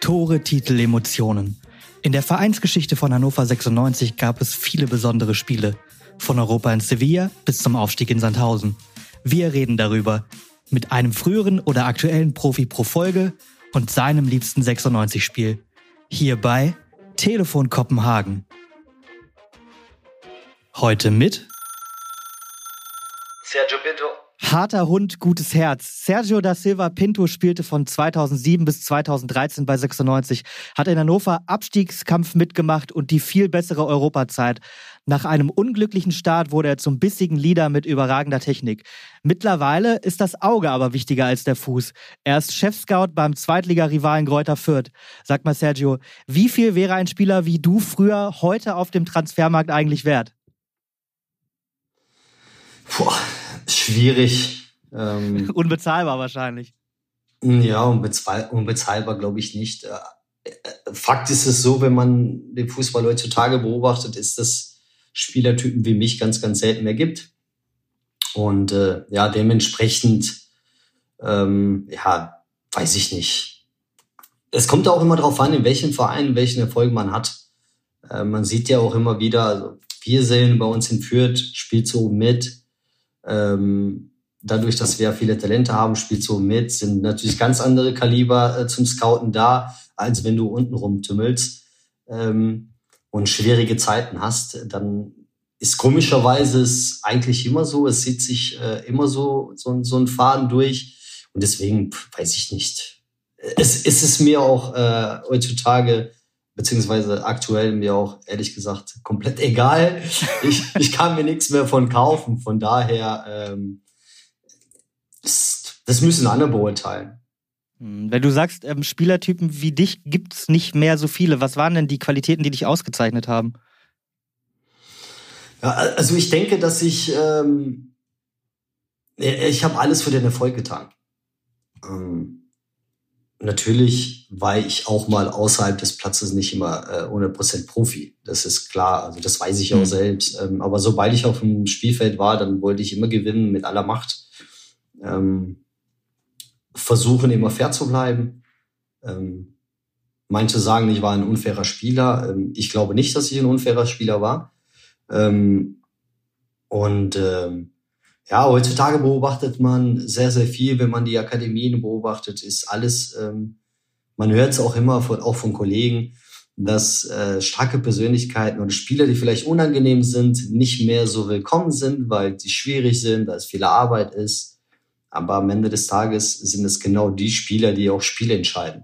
Tore, Titel, Emotionen. In der Vereinsgeschichte von Hannover 96 gab es viele besondere Spiele. Von Europa in Sevilla bis zum Aufstieg in Sandhausen. Wir reden darüber. Mit einem früheren oder aktuellen Profi pro Folge und seinem liebsten 96-Spiel. Hierbei Telefon Kopenhagen. Heute mit Sergio Pinto. Harter Hund, gutes Herz. Sergio da Silva Pinto spielte von 2007 bis 2013 bei 96, hat in Hannover Abstiegskampf mitgemacht und die viel bessere Europazeit. Nach einem unglücklichen Start wurde er zum bissigen Leader mit überragender Technik. Mittlerweile ist das Auge aber wichtiger als der Fuß. Er ist Chefscout beim Zweitligarivalen Greuther Fürth. Sag mal Sergio, wie viel wäre ein Spieler wie du früher heute auf dem Transfermarkt eigentlich wert? Boah, schwierig. Ähm, Unbezahlbar wahrscheinlich. Ja, unbezahl unbezahlbar glaube ich nicht. Äh, äh, Fakt ist es so, wenn man den Fußball heutzutage beobachtet, ist, dass Spielertypen wie mich ganz, ganz selten mehr gibt. Und äh, ja, dementsprechend, ähm, ja, weiß ich nicht. Es kommt auch immer darauf an, in welchem Verein, welchen Erfolg man hat. Äh, man sieht ja auch immer wieder, also wir sehen bei uns in Fürth, spielt so mit, ähm, dadurch, dass wir viele Talente haben, spielt so mit, sind natürlich ganz andere Kaliber äh, zum Scouten da, als wenn du unten rumtümmelst ähm, und schwierige Zeiten hast, dann ist komischerweise es eigentlich immer so, es sieht sich äh, immer so, so, so ein Faden durch und deswegen weiß ich nicht. Es, es ist mir auch äh, heutzutage beziehungsweise aktuell mir auch ehrlich gesagt komplett egal. Ich, ich kann mir nichts mehr von kaufen. Von daher, ähm, das, das müssen andere beurteilen. Hm, wenn du sagst, ähm, Spielertypen wie dich gibt's nicht mehr so viele, was waren denn die Qualitäten, die dich ausgezeichnet haben? Ja, also ich denke, dass ich ähm, ich habe alles für den Erfolg getan. Ähm, Natürlich war ich auch mal außerhalb des Platzes nicht immer äh, 100% Profi. Das ist klar. Also das weiß ich auch mhm. selbst. Ähm, aber sobald ich auf dem Spielfeld war, dann wollte ich immer gewinnen mit aller Macht. Ähm, versuchen immer fair zu bleiben. Ähm, manche sagen, ich war ein unfairer Spieler. Ähm, ich glaube nicht, dass ich ein unfairer Spieler war. Ähm, und ähm, ja, heutzutage beobachtet man sehr, sehr viel, wenn man die Akademien beobachtet, ist alles, ähm, man hört es auch immer von, auch von Kollegen, dass äh, starke Persönlichkeiten oder Spieler, die vielleicht unangenehm sind, nicht mehr so willkommen sind, weil sie schwierig sind, weil es viel Arbeit ist. Aber am Ende des Tages sind es genau die Spieler, die auch Spiele entscheiden.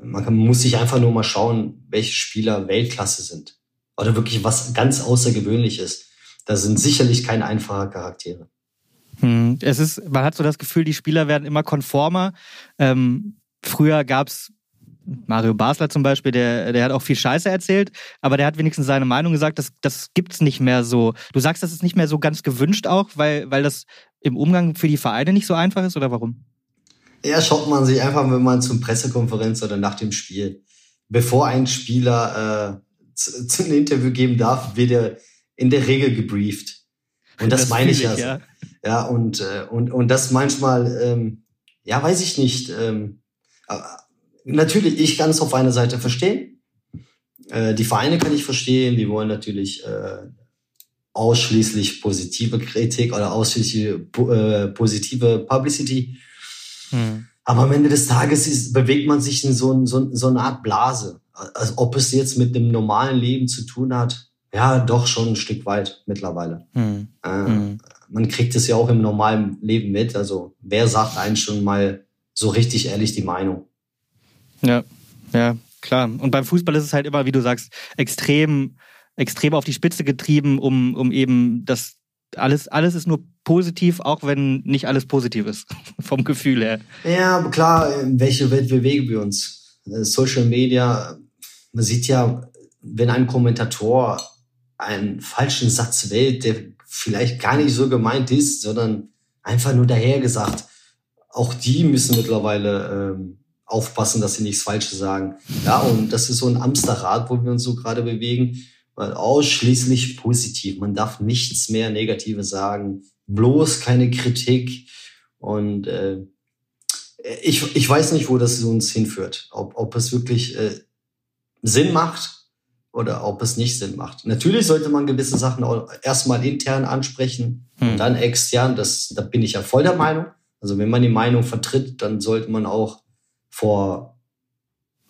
Man kann, muss sich einfach nur mal schauen, welche Spieler Weltklasse sind. Oder wirklich was ganz Außergewöhnliches. Da sind sicherlich keine einfachen Charaktere. Hm, es ist, man hat so das Gefühl, die Spieler werden immer konformer. Ähm, früher gab's Mario Basler zum Beispiel, der, der hat auch viel Scheiße erzählt, aber der hat wenigstens seine Meinung gesagt, das, das gibt's nicht mehr so. Du sagst, das ist nicht mehr so ganz gewünscht auch, weil, weil das im Umgang für die Vereine nicht so einfach ist, oder warum? Ja, schaut man sich einfach, wenn man zum Pressekonferenz oder nach dem Spiel, bevor ein Spieler äh, zu, zu einem Interview geben darf, wird er in der Regel gebrieft. Und das, das meine ich ja. ja. Ja, und, äh, und, und das manchmal, ähm, ja, weiß ich nicht. Ähm, natürlich, ich kann es auf einer Seite verstehen. Äh, die Vereine kann ich verstehen, die wollen natürlich äh, ausschließlich positive Kritik oder ausschließlich äh, positive Publicity. Hm. Aber am Ende des Tages ist, bewegt man sich in so, so, so eine Art Blase. Also ob es jetzt mit dem normalen Leben zu tun hat, ja, doch schon ein Stück weit mittlerweile. Hm. Äh, hm. Man kriegt es ja auch im normalen Leben mit. Also wer sagt einen schon mal so richtig ehrlich die Meinung? Ja, ja, klar. Und beim Fußball ist es halt immer, wie du sagst, extrem, extrem auf die Spitze getrieben, um, um eben das alles, alles ist nur positiv, auch wenn nicht alles positiv ist, vom Gefühl her. Ja, klar, in welche Welt bewegen wir uns? Äh, Social Media, man sieht ja, wenn ein Kommentator einen falschen Satz wählt, der vielleicht gar nicht so gemeint ist, sondern einfach nur dahergesagt. Auch die müssen mittlerweile ähm, aufpassen, dass sie nichts Falsches sagen. Ja, und das ist so ein Amsterrad, wo wir uns so gerade bewegen, weil ausschließlich positiv. Man darf nichts mehr Negatives sagen, bloß keine Kritik. Und äh, ich, ich weiß nicht, wo das uns hinführt. Ob, ob es wirklich äh, Sinn macht oder ob es nicht Sinn macht. Natürlich sollte man gewisse Sachen auch erstmal intern ansprechen hm. und dann extern. Das, da bin ich ja voll der Meinung. Also wenn man die Meinung vertritt, dann sollte man auch vor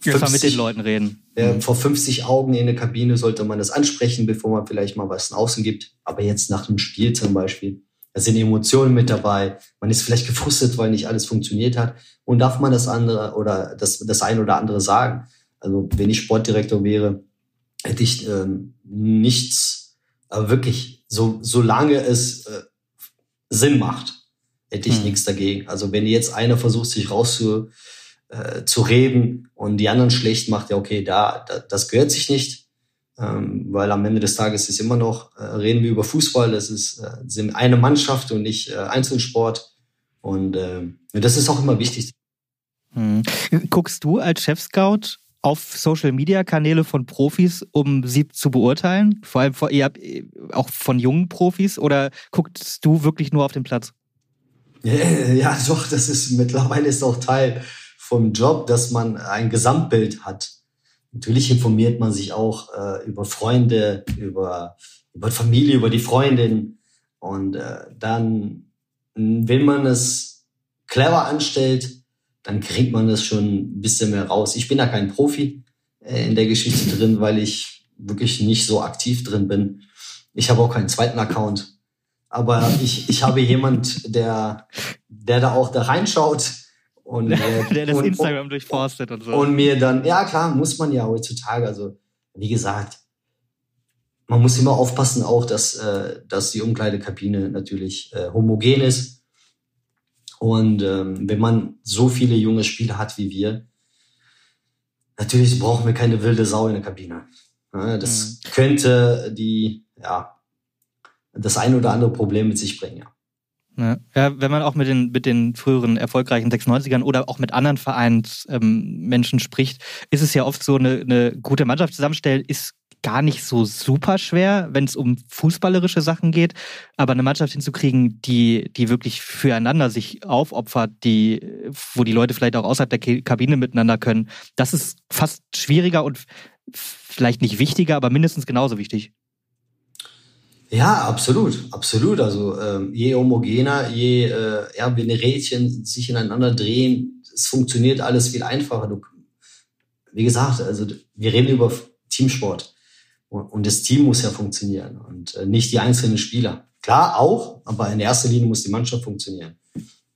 50, mit den Leuten reden. Äh, vor 50 Augen in der Kabine sollte man das ansprechen, bevor man vielleicht mal was nach außen gibt. Aber jetzt nach dem Spiel zum Beispiel, da sind Emotionen mit dabei. Man ist vielleicht gefrustet, weil nicht alles funktioniert hat. Und darf man das andere oder das, das ein oder andere sagen? Also wenn ich Sportdirektor wäre, hätte ich ähm, nichts, aber wirklich, so solange es äh, Sinn macht, hätte ich hm. nichts dagegen. Also wenn jetzt einer versucht, sich rauszu äh, zu reden und die anderen schlecht macht, ja okay, da, da das gehört sich nicht, ähm, weil am Ende des Tages ist immer noch, äh, reden wir über Fußball, es ist äh, eine Mannschaft und nicht äh, Einzelsport und äh, das ist auch immer wichtig. Hm. Guckst du als Chef-Scout auf Social-Media-Kanäle von Profis, um sie zu beurteilen? Vor allem vor, ihr habt äh, auch von jungen Profis oder guckst du wirklich nur auf den Platz? Ja, doch, das ist mittlerweile ist auch Teil vom Job, dass man ein Gesamtbild hat. Natürlich informiert man sich auch äh, über Freunde, über, über Familie, über die Freundin. Und äh, dann, wenn man es clever anstellt, dann kriegt man das schon ein bisschen mehr raus. Ich bin da kein Profi äh, in der Geschichte drin, weil ich wirklich nicht so aktiv drin bin. Ich habe auch keinen zweiten Account. Aber ich, ich habe jemand, der, der da auch da reinschaut und, äh, der das und, Instagram durchforstet und so. Und mir dann, ja klar, muss man ja heutzutage. Also, wie gesagt, man muss immer aufpassen auch, dass, äh, dass die Umkleidekabine natürlich äh, homogen ist. Und ähm, wenn man so viele junge Spieler hat wie wir, natürlich brauchen wir keine wilde Sau in der Kabine. Ja, das mhm. könnte die, ja, das ein oder andere Problem mit sich bringen, ja. Ja, wenn man auch mit den, mit den früheren erfolgreichen 96ern oder auch mit anderen Vereinsmenschen ähm, spricht, ist es ja oft so, eine, eine gute Mannschaft zusammenstellen ist gar nicht so super schwer, wenn es um fußballerische Sachen geht. Aber eine Mannschaft hinzukriegen, die, die wirklich füreinander sich aufopfert, die, wo die Leute vielleicht auch außerhalb der Kabine miteinander können, das ist fast schwieriger und vielleicht nicht wichtiger, aber mindestens genauso wichtig. Ja, absolut, absolut. Also ähm, je homogener, je äh, ja, wenn die Rädchen sich ineinander drehen, es funktioniert alles viel einfacher. Du, wie gesagt, also wir reden über Teamsport und das Team muss ja funktionieren und äh, nicht die einzelnen Spieler. Klar auch, aber in erster Linie muss die Mannschaft funktionieren.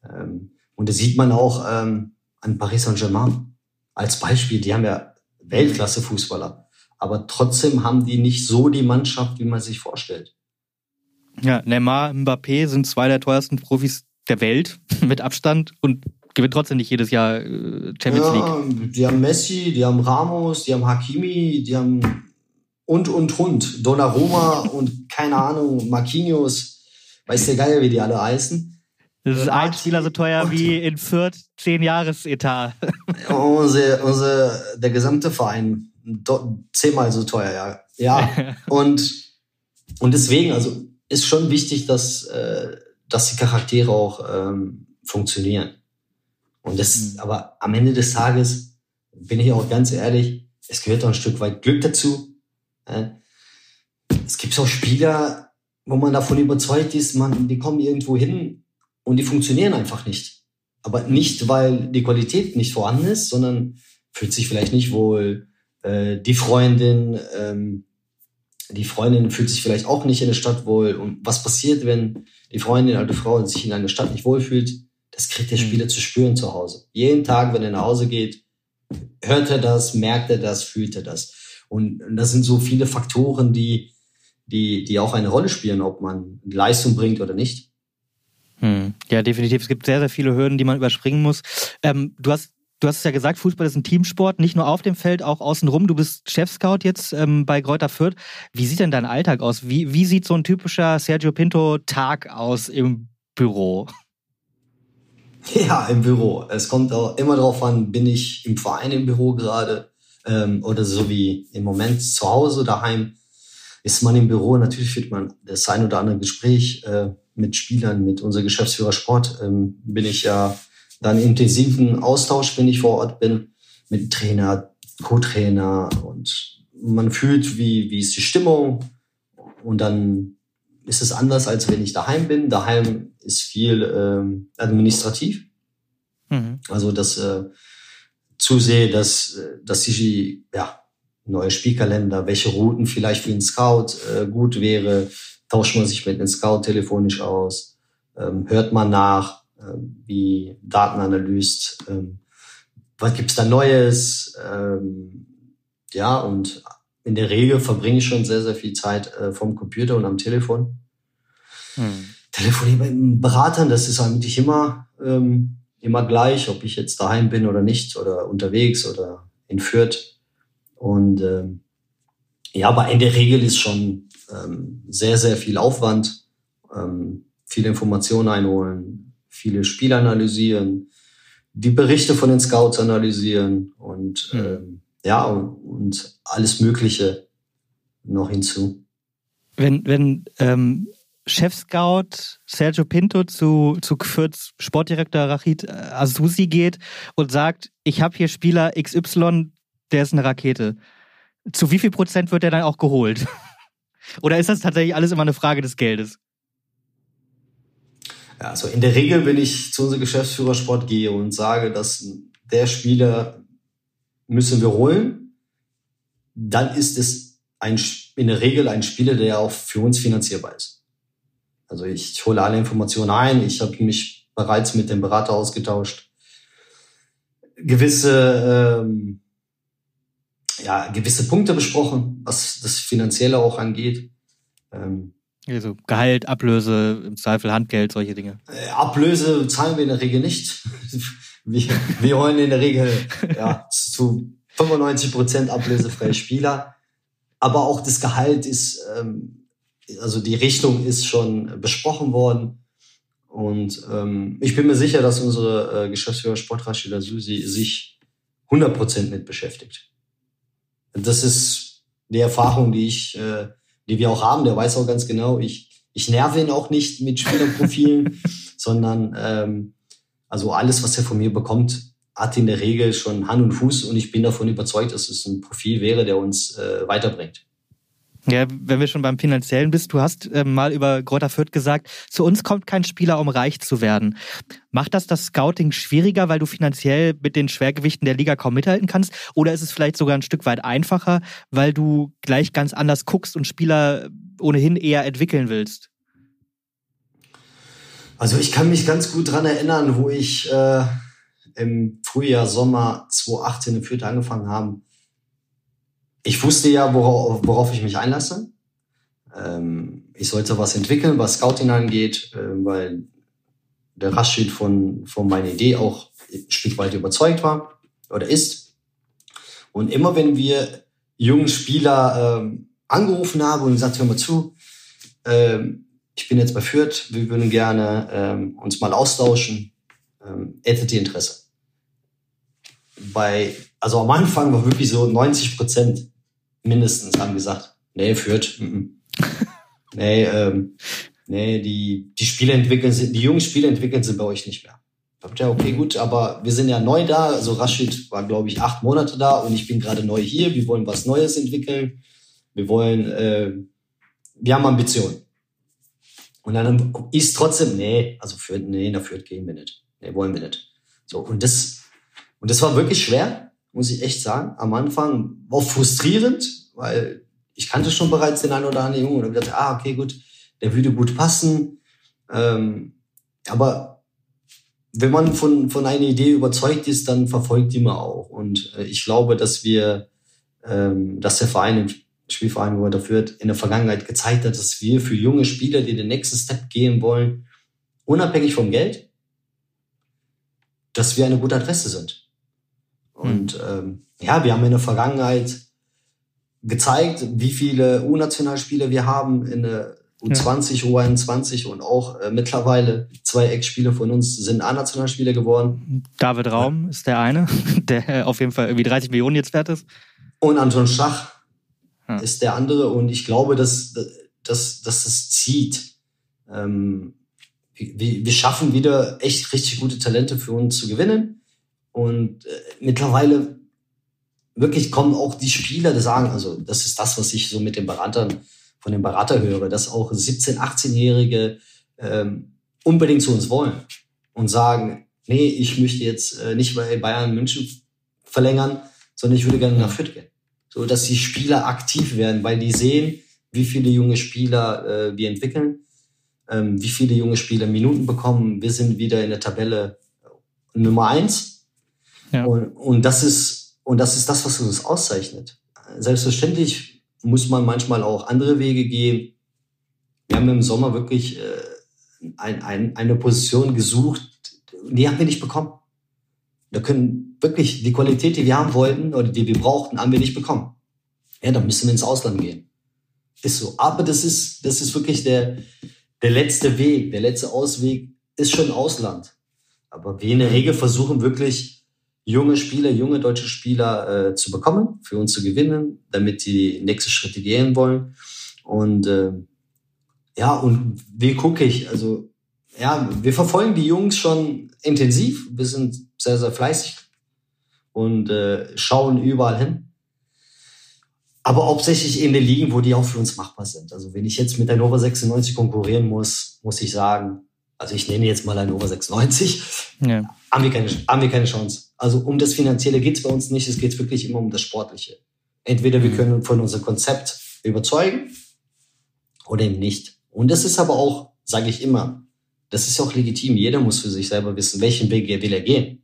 Ähm, und das sieht man auch ähm, an Paris Saint-Germain als Beispiel. Die haben ja Weltklasse-Fußballer, aber trotzdem haben die nicht so die Mannschaft, wie man sich vorstellt. Ja, Neymar, Mbappé sind zwei der teuersten Profis der Welt mit Abstand und gewinnen trotzdem nicht jedes Jahr äh, Champions ja, League. Die haben Messi, die haben Ramos, die haben Hakimi, die haben und und und Donnarumma und keine Ahnung Marquinhos, weiß der Geier, wie die alle heißen. Das ist ein Spieler so teuer wie in Fürth zehn Jahresetat. unser, unser, der gesamte Verein zehnmal so teuer, ja. Ja. und, und deswegen, also ist schon wichtig, dass, äh, dass die Charaktere auch ähm, funktionieren. Und das, mhm. aber am Ende des Tages bin ich auch ganz ehrlich, es gehört auch ein Stück weit Glück dazu. Äh, es gibt auch Spieler, wo man davon überzeugt ist, man, die kommen irgendwo hin und die funktionieren einfach nicht. Aber nicht, weil die Qualität nicht vorhanden ist, sondern fühlt sich vielleicht nicht wohl, äh, die Freundin ähm, die Freundin fühlt sich vielleicht auch nicht in der Stadt wohl. Und was passiert, wenn die Freundin, alte Frau, sich in einer Stadt nicht wohlfühlt? Das kriegt der mhm. Spieler zu spüren zu Hause. Jeden Tag, wenn er nach Hause geht, hört er das, merkt er das, fühlt er das. Und das sind so viele Faktoren, die, die, die auch eine Rolle spielen, ob man Leistung bringt oder nicht. Hm. Ja, definitiv. Es gibt sehr, sehr viele Hürden, die man überspringen muss. Ähm, du hast Du hast es ja gesagt, Fußball ist ein Teamsport, nicht nur auf dem Feld, auch außenrum. Du bist Chefscout jetzt ähm, bei Kräuter Fürth. Wie sieht denn dein Alltag aus? Wie, wie sieht so ein typischer Sergio Pinto-Tag aus im Büro? Ja, im Büro. Es kommt auch immer darauf an, bin ich im Verein im Büro gerade ähm, oder so wie im Moment zu Hause, daheim. Ist man im Büro, natürlich führt man das ein oder andere Gespräch äh, mit Spielern, mit unserem Geschäftsführer Sport. Ähm, bin ich ja dann intensiven Austausch, wenn ich vor Ort bin, mit Trainer, Co-Trainer und man fühlt, wie, wie ist die Stimmung und dann ist es anders, als wenn ich daheim bin. Daheim ist viel ähm, administrativ. Mhm. Also das äh, zusehe, dass, dass die ja, neue Spielkalender, welche Routen vielleicht für einen Scout äh, gut wäre, tauscht man sich mit einem Scout telefonisch aus, ähm, hört man nach, äh, wie Daten analyst, ähm, was gibt's da Neues, ähm, ja, und in der Regel verbringe ich schon sehr, sehr viel Zeit äh, vom Computer und am Telefon. Hm. Telefoniere mit Beratern, das ist eigentlich immer, ähm, immer gleich, ob ich jetzt daheim bin oder nicht, oder unterwegs oder in Fürth. Und ähm, ja, aber in der Regel ist schon ähm, sehr, sehr viel Aufwand, ähm, viele Informationen einholen, viele Spiele analysieren, die Berichte von den Scouts analysieren und mhm. ähm, ja, und alles Mögliche noch hinzu. Wenn, wenn ähm, Chef-Scout Sergio Pinto zu, zu Fürths Sportdirektor Rachid äh, Azusi geht und sagt, ich habe hier Spieler XY, der ist eine Rakete. Zu wie viel Prozent wird er dann auch geholt? Oder ist das tatsächlich alles immer eine Frage des Geldes? Ja, also in der Regel, wenn ich zu unserem Geschäftsführer Sport gehe und sage, dass der Spieler müssen wir holen, dann ist es ein, in der Regel ein Spieler, der auch für uns finanzierbar ist. Also ich hole alle Informationen ein, ich habe mich bereits mit dem Berater ausgetauscht. Gewisse, ähm, ja, gewisse Punkte besprochen, was das Finanzielle auch angeht. Ähm, also Gehalt, Ablöse, im Zweifel Handgeld, solche Dinge. Äh, Ablöse zahlen wir in der Regel nicht. Wir, wir wollen in der Regel ja, zu 95 Prozent ablösefreie Spieler. Aber auch das Gehalt ist, ähm, also die Richtung ist schon besprochen worden. Und ähm, ich bin mir sicher, dass unsere äh, Geschäftsführer Sportrashida Susi sich 100 Prozent mit beschäftigt. Das ist die Erfahrung, die ich äh, die wir auch haben, der weiß auch ganz genau, ich, ich nerve ihn auch nicht mit Spielerprofilen, sondern ähm, also alles, was er von mir bekommt, hat in der Regel schon Hand und Fuß und ich bin davon überzeugt, dass es ein Profil wäre, der uns äh, weiterbringt. Ja, wenn wir schon beim Finanziellen bist, du hast äh, mal über Greuther Fürth gesagt, zu uns kommt kein Spieler, um reich zu werden. Macht das das Scouting schwieriger, weil du finanziell mit den Schwergewichten der Liga kaum mithalten kannst? Oder ist es vielleicht sogar ein Stück weit einfacher, weil du gleich ganz anders guckst und Spieler ohnehin eher entwickeln willst? Also ich kann mich ganz gut dran erinnern, wo ich äh, im Frühjahr, Sommer 2018 in Fürth angefangen habe ich wusste ja, worauf, worauf ich mich einlasse. Ähm, ich sollte was entwickeln, was Scouting angeht, äh, weil der Rashid von, von meiner Idee auch ein Stück weit überzeugt war oder ist. Und immer wenn wir jungen Spieler ähm, angerufen haben und gesagt, hör mal zu, ähm, ich bin jetzt bei Fürth, wir würden gerne ähm, uns mal austauschen, ähm, hättet ihr Interesse? Bei, also am Anfang war wirklich so 90 Prozent mindestens haben gesagt, nee, führt. M -m. nee, ähm, nee, die, die Spiele entwickeln sich, die jungen Spiele entwickeln sich bei euch nicht mehr. Habt ja, okay, gut, aber wir sind ja neu da. Also Rashid war, glaube ich, acht Monate da und ich bin gerade neu hier. Wir wollen was Neues entwickeln. Wir wollen, äh, wir haben Ambitionen. Und dann ist trotzdem, nee, also für, nee, dafür gehen wir nicht. Nee, wollen wir nicht. So, und das, und das war wirklich schwer, muss ich echt sagen. Am Anfang war frustrierend, weil ich kannte schon bereits den einen oder anderen Jungen und gedacht, ah, okay, gut, der würde gut passen. Ähm, aber wenn man von, von einer Idee überzeugt ist, dann verfolgt die man auch. Und äh, ich glaube, dass wir, ähm, dass der Verein, im Spielverein, wo er dafür in der Vergangenheit gezeigt hat, dass wir für junge Spieler, die den nächsten Step gehen wollen, unabhängig vom Geld, dass wir eine gute Adresse sind. Und ähm, ja, wir haben in der Vergangenheit gezeigt, wie viele U-Nationalspieler wir haben in der U20, ja. U21 und auch äh, mittlerweile zwei Ex-Spieler von uns sind A-Nationalspieler geworden. David Raum ja. ist der eine, der auf jeden Fall irgendwie 30 Millionen jetzt wert ist. Und Anton Schach ja. ist der andere und ich glaube, dass, dass, dass das zieht. Ähm, wir, wir schaffen wieder echt richtig gute Talente für uns zu gewinnen. Und äh, mittlerweile wirklich kommen auch die Spieler, die sagen, also das ist das, was ich so mit den Beratern, von den Berater höre, dass auch 17-, 18-Jährige ähm, unbedingt zu uns wollen und sagen, nee, ich möchte jetzt äh, nicht bei Bayern München verlängern, sondern ich würde gerne nach Fürth gehen. So, dass die Spieler aktiv werden, weil die sehen, wie viele junge Spieler äh, wir entwickeln, ähm, wie viele junge Spieler Minuten bekommen. Wir sind wieder in der Tabelle Nummer eins. Ja. Und, und das ist, und das ist das, was uns auszeichnet. Selbstverständlich muss man manchmal auch andere Wege gehen. Wir haben im Sommer wirklich äh, ein, ein, eine Position gesucht, die haben wir nicht bekommen. Wir können wirklich die Qualität, die wir haben wollten oder die wir brauchten, haben wir nicht bekommen. Ja, dann müssen wir ins Ausland gehen. Ist so. Aber das ist, das ist wirklich der, der letzte Weg, der letzte Ausweg ist schon Ausland. Aber wir in der Regel versuchen wirklich junge Spieler, junge deutsche Spieler äh, zu bekommen, für uns zu gewinnen, damit die nächste Schritte gehen wollen. Und äh, ja, und wie gucke ich? Also ja, wir verfolgen die Jungs schon intensiv. Wir sind sehr, sehr fleißig und äh, schauen überall hin. Aber hauptsächlich in den Ligen, wo die auch für uns machbar sind. Also wenn ich jetzt mit der Nova 96 konkurrieren muss, muss ich sagen, also ich nenne jetzt mal ein Nova 96, ja. haben, wir keine, haben wir keine Chance. Also um das Finanzielle geht es bei uns nicht, es geht wirklich immer um das Sportliche. Entweder wir mhm. können von unserem Konzept überzeugen oder eben nicht. Und das ist aber auch, sage ich immer, das ist auch legitim. Jeder muss für sich selber wissen, welchen Weg will er gehen.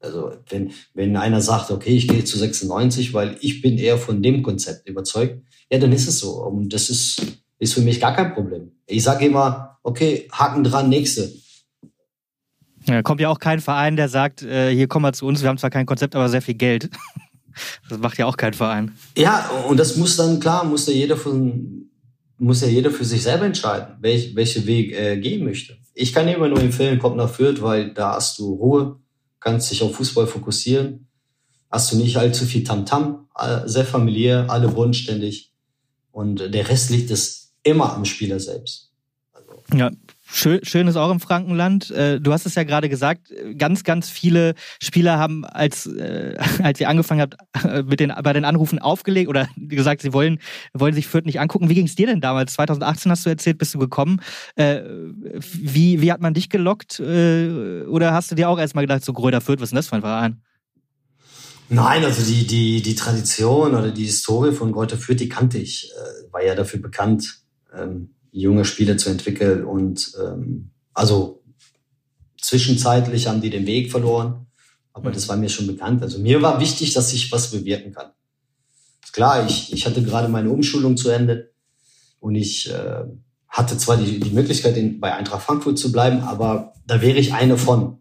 Also wenn, wenn einer sagt, okay, ich gehe zu 96, weil ich bin eher von dem Konzept überzeugt, ja, dann ist es so. Und das ist, ist für mich gar kein Problem. Ich sage immer, okay, Haken dran, nächste. Ja, kommt ja auch kein Verein, der sagt, äh, hier komm mal zu uns, wir haben zwar kein Konzept, aber sehr viel Geld. Das macht ja auch kein Verein. Ja, und das muss dann, klar, muss ja jeder von, muss ja jeder für sich selber entscheiden, welch, welche Weg er gehen möchte. Ich kann immer nur empfehlen, kommt nach Fürth, weil da hast du Ruhe, kannst dich auf Fußball fokussieren, hast du nicht allzu viel Tamtam, -Tam, sehr familiär, alle bodenständig und der Rest liegt es immer am Spieler selbst. Also. Ja, Schön, schön ist auch im Frankenland. Äh, du hast es ja gerade gesagt, ganz, ganz viele Spieler haben, als, äh, als ihr angefangen habt, mit den, bei den Anrufen aufgelegt oder gesagt, sie wollen, wollen sich Fürth nicht angucken. Wie ging es dir denn damals? 2018 hast du erzählt, bist du gekommen. Äh, wie, wie hat man dich gelockt? Oder hast du dir auch erstmal gedacht, so Gröder Fürth, was ist denn das für ein Verein? Nein, also die, die, die Tradition oder die Historie von Greuther Fürth, die kannte ich. War ja dafür bekannt ähm, junge Spieler zu entwickeln. Und ähm, also zwischenzeitlich haben die den Weg verloren, aber mhm. das war mir schon bekannt. Also mir war wichtig, dass ich was bewirken kann. Klar, ich, ich hatte gerade meine Umschulung zu Ende und ich äh, hatte zwar die, die Möglichkeit, in, bei Eintracht Frankfurt zu bleiben, aber da wäre ich eine von.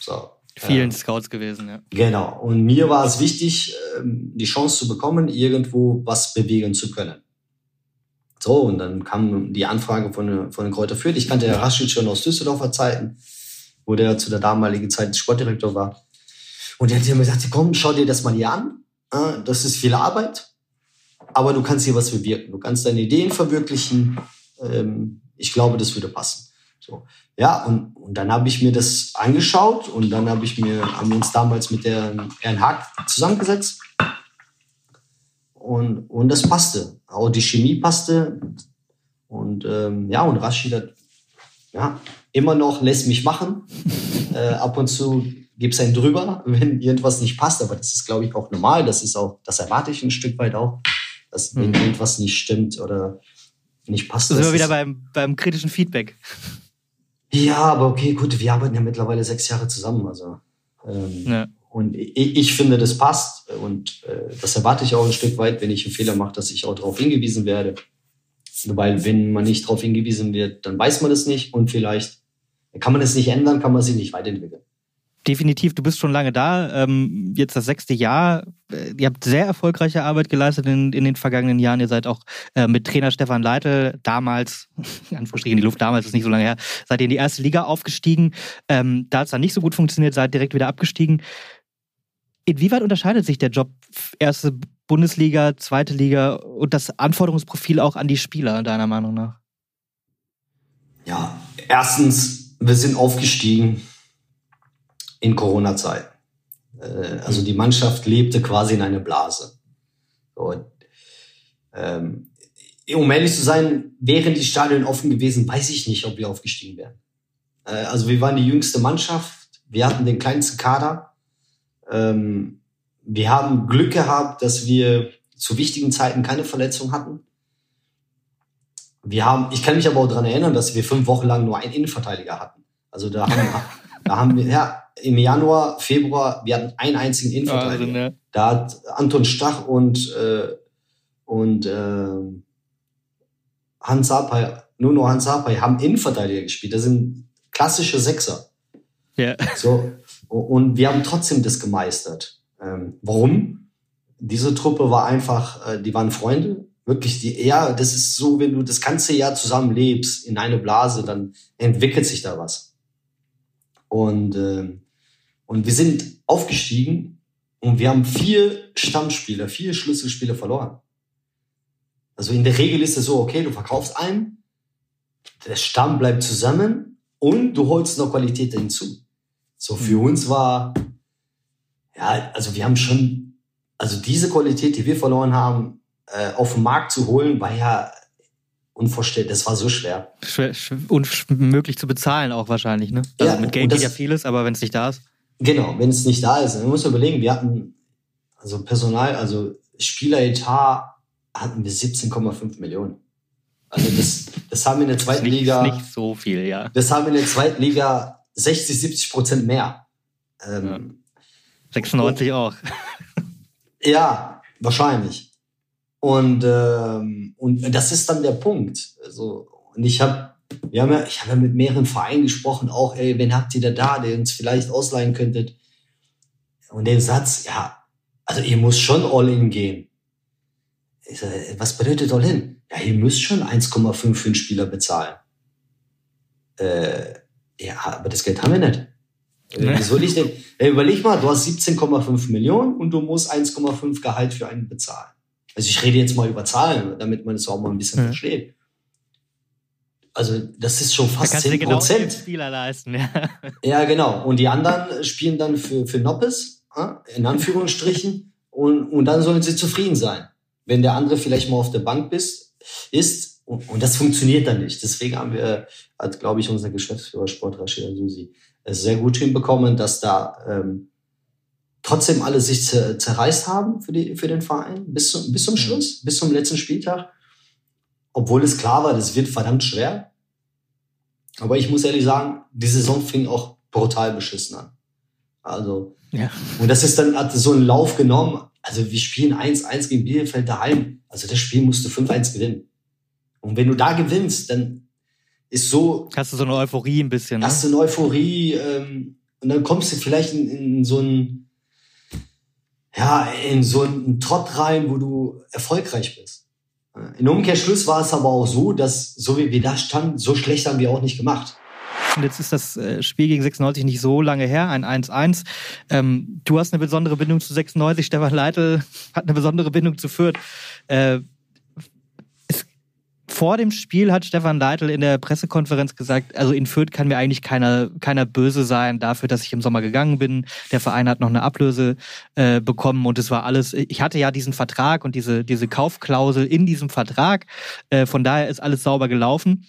So. Vielen äh, Scouts gewesen, ja. Genau. Und mir war es wichtig, äh, die Chance zu bekommen, irgendwo was bewegen zu können. So, und dann kam die Anfrage von, von Kräuter Fürth. Ich kannte ja Raschid schon aus Düsseldorfer Zeiten, wo der zu der damaligen Zeit Sportdirektor war. Und der hat mir gesagt, komm, schau dir das mal hier an. Das ist viel Arbeit, aber du kannst hier was bewirken. Du kannst deine Ideen verwirklichen. Ähm, ich glaube, das würde passen. So. Ja, und, und dann habe ich mir das angeschaut und dann habe ich mir, haben wir uns damals mit der Herrn Hack zusammengesetzt und, und das passte. Auch die Chemie passte. Und ähm, ja, und Rashid hat ja, immer noch lässt mich machen. äh, ab und zu gibt es einen drüber, wenn irgendwas nicht passt. Aber das ist, glaube ich, auch normal. Das ist auch, das erwarte ich ein Stück weit auch, dass wenn mhm. irgendwas nicht stimmt oder nicht passt. Da sind wir wieder beim, beim kritischen Feedback. Ja, aber okay, gut, wir arbeiten ja mittlerweile sechs Jahre zusammen. Also ähm, ja. Und ich, ich finde, das passt und äh, das erwarte ich auch ein Stück weit, wenn ich einen Fehler mache, dass ich auch darauf hingewiesen werde. Weil wenn man nicht darauf hingewiesen wird, dann weiß man es nicht und vielleicht kann man es nicht ändern, kann man sich nicht weiterentwickeln. Definitiv, du bist schon lange da, ähm, jetzt das sechste Jahr. Äh, ihr habt sehr erfolgreiche Arbeit geleistet in, in den vergangenen Jahren. Ihr seid auch äh, mit Trainer Stefan Leite damals, in Anführungsstrichen die Luft damals ist nicht so lange her, seid ihr in die erste Liga aufgestiegen. Ähm, da hat es dann nicht so gut funktioniert, seid direkt wieder abgestiegen. Inwieweit unterscheidet sich der Job erste Bundesliga, zweite Liga und das Anforderungsprofil auch an die Spieler, deiner Meinung nach? Ja, Erstens, wir sind aufgestiegen in Corona-Zeiten. Äh, also die Mannschaft lebte quasi in einer Blase. Und, ähm, um ehrlich zu sein, wären die Stadien offen gewesen, weiß ich nicht, ob wir aufgestiegen wären. Äh, also wir waren die jüngste Mannschaft, wir hatten den kleinsten Kader. Ähm, wir haben Glück gehabt, dass wir zu wichtigen Zeiten keine Verletzung hatten. Wir haben, ich kann mich aber auch daran erinnern, dass wir fünf Wochen lang nur einen Innenverteidiger hatten. Also da haben, da haben wir, ja, im Januar, Februar, wir hatten einen einzigen Innenverteidiger. Also, ne? Da hat Anton Stach und, äh, und äh, Hans Sapai, Nuno Hans Sapai haben Innenverteidiger gespielt. Das sind klassische Sechser. Ja. So, und wir haben trotzdem das gemeistert. Ähm, warum? Diese Truppe war einfach, äh, die waren Freunde. Wirklich, die, ja, das ist so, wenn du das ganze Jahr zusammen lebst in eine Blase, dann entwickelt sich da was. Und, äh, und wir sind aufgestiegen und wir haben vier Stammspieler, vier Schlüsselspieler verloren. Also in der Regel ist es so, okay, du verkaufst einen, der Stamm bleibt zusammen und du holst noch Qualität hinzu. So für mhm. uns war, ja, also wir haben schon, also diese Qualität, die wir verloren haben, äh, auf den Markt zu holen, war ja unvorstellbar. Das war so schwer. Schwer, unmöglich zu bezahlen auch wahrscheinlich, ne? Also ja, mit Geld geht ja vieles, aber wenn es nicht da ist. Genau, wenn es nicht da ist. Man muss überlegen, wir hatten, also Personal, also Spieleretat hatten wir 17,5 Millionen. Also das, das haben wir in der zweiten nicht, Liga. Nicht so viel, ja. Das haben wir in der zweiten Liga 60, 70 Prozent mehr. Ähm, ja. 96 oh, auch. Ja, wahrscheinlich. Und, ähm, und das ist dann der Punkt. Also, und ich habe wir haben ja, ich habe ja mit mehreren Vereinen gesprochen, auch, ey, wen habt ihr da da, der uns vielleicht ausleihen könntet? Und den Satz, ja, also ihr müsst schon all in gehen. Ich sag, was bedeutet all in? Ja, ihr müsst schon 1,5 für einen Spieler bezahlen. Äh, ja, aber das Geld haben wir nicht. Wie soll ich denn? Ey, überleg mal, du hast 17,5 Millionen und du musst 1,5 Gehalt für einen bezahlen. Also ich rede jetzt mal über Zahlen, damit man es auch mal ein bisschen mhm. versteht. Also das ist schon fast da 10 genau Prozent. Genau Spieler leisten, ja. ja, genau. Und die anderen spielen dann für, für Noppes, in Anführungsstrichen, und, und dann sollen sie zufrieden sein. Wenn der andere vielleicht mal auf der Bank bist, ist, und, und das funktioniert dann nicht. Deswegen haben wir, hat, glaube ich, unser Geschäftsführer Sport Rashida Susi es sehr gut hinbekommen, dass da ähm, trotzdem alle sich zerreißt haben für, die, für den Verein bis zum, bis zum mhm. Schluss, bis zum letzten Spieltag obwohl es klar war, das wird verdammt schwer. Aber ich muss ehrlich sagen, die Saison fing auch brutal beschissen an. Also, ja. und das ist dann, hat so einen Lauf genommen. Also, wir spielen 1-1 gegen Bielefeld daheim. Also, das Spiel musst du 5-1 gewinnen. Und wenn du da gewinnst, dann ist so. Hast du so eine Euphorie ein bisschen, ne? Hast du eine Euphorie, ähm, und dann kommst du vielleicht in, in so einen, ja, in so einen Trott rein, wo du erfolgreich bist. In Umkehrschluss war es aber auch so, dass so wie wir da standen, so schlecht haben wir auch nicht gemacht. Und jetzt ist das äh, Spiel gegen 96 nicht so lange her, ein 1-1. Ähm, du hast eine besondere Bindung zu 96, Stefan Leitl hat eine besondere Bindung zu Fürth. Äh, vor dem Spiel hat Stefan Leitl in der Pressekonferenz gesagt, also in Fürth kann mir eigentlich keiner, keiner böse sein dafür, dass ich im Sommer gegangen bin. Der Verein hat noch eine Ablöse äh, bekommen und es war alles, ich hatte ja diesen Vertrag und diese, diese Kaufklausel in diesem Vertrag. Äh, von daher ist alles sauber gelaufen.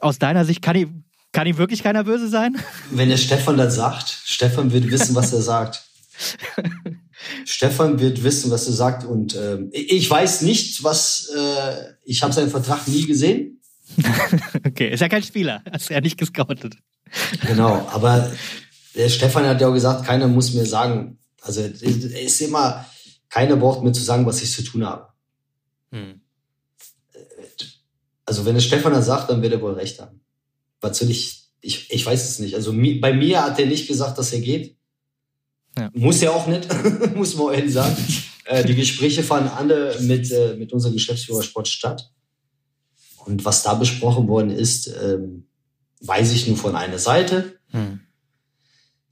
Aus deiner Sicht kann, ich, kann ihm wirklich keiner böse sein? Wenn der Stefan das sagt, Stefan wird wissen, was er sagt. Stefan wird wissen, was er sagt. Und ähm, ich weiß nicht, was. Äh, ich habe seinen Vertrag nie gesehen. okay, ist ja kein Spieler. Hast ja nicht gescoutet. Genau, aber der Stefan hat ja auch gesagt, keiner muss mir sagen. Also es ist immer, keiner braucht mir zu sagen, was ich zu tun habe. Hm. Also wenn der Stefan das sagt, dann wird er wohl recht haben. Was soll ich, ich, ich weiß es nicht. Also bei mir hat er nicht gesagt, dass er geht. Ja. Muss ja auch nicht, muss man ehrlich sagen. äh, die Gespräche fanden alle mit, äh, mit unserem Geschäftsführer Sport statt. Und was da besprochen worden ist, ähm, weiß ich nur von einer Seite. Hm.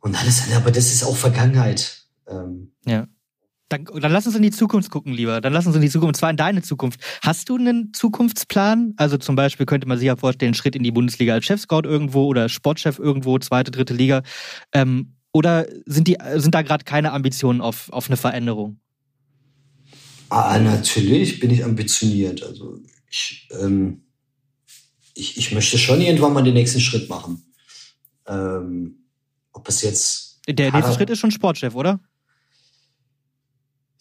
Und alles, aber das ist auch Vergangenheit. Ähm, ja. Dann, dann lass uns in die Zukunft gucken, lieber. Dann lass uns in die Zukunft, und zwar in deine Zukunft. Hast du einen Zukunftsplan? Also zum Beispiel könnte man sich ja vorstellen, einen Schritt in die Bundesliga als Chefscout irgendwo oder Sportchef irgendwo, zweite, dritte Liga. Ähm, oder sind, die, sind da gerade keine Ambitionen auf, auf eine Veränderung? Ah, natürlich bin ich ambitioniert. Also ich, ähm, ich, ich möchte schon irgendwann mal den nächsten Schritt machen. Ähm, ob es jetzt. Der nächste Schritt ist schon Sportchef, oder?